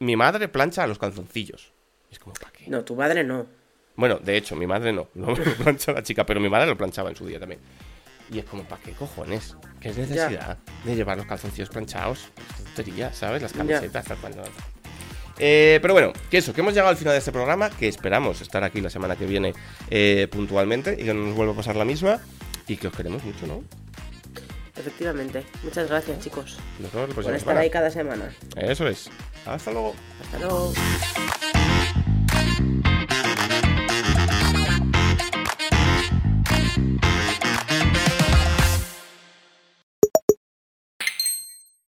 mi madre plancha los calzoncillos. Es como, ¿para qué? No, tu madre no. Bueno, de hecho, mi madre no. No lo plancha la chica, pero mi madre lo planchaba en su día también. Y es como, ¿para qué cojones? ¿Qué es necesidad de llevar los calzoncillos planchados? Es tontería, ¿sabes? Las camisetas, tal cual. Eh, pero bueno, que eso, que hemos llegado al final de este programa, que esperamos estar aquí la semana que viene eh, puntualmente y que no nos vuelva a pasar la misma y que os queremos mucho, ¿no? Efectivamente. Muchas gracias, chicos, Nos vemos la por estar semana. ahí cada semana. Eso es. Hasta luego. Hasta luego.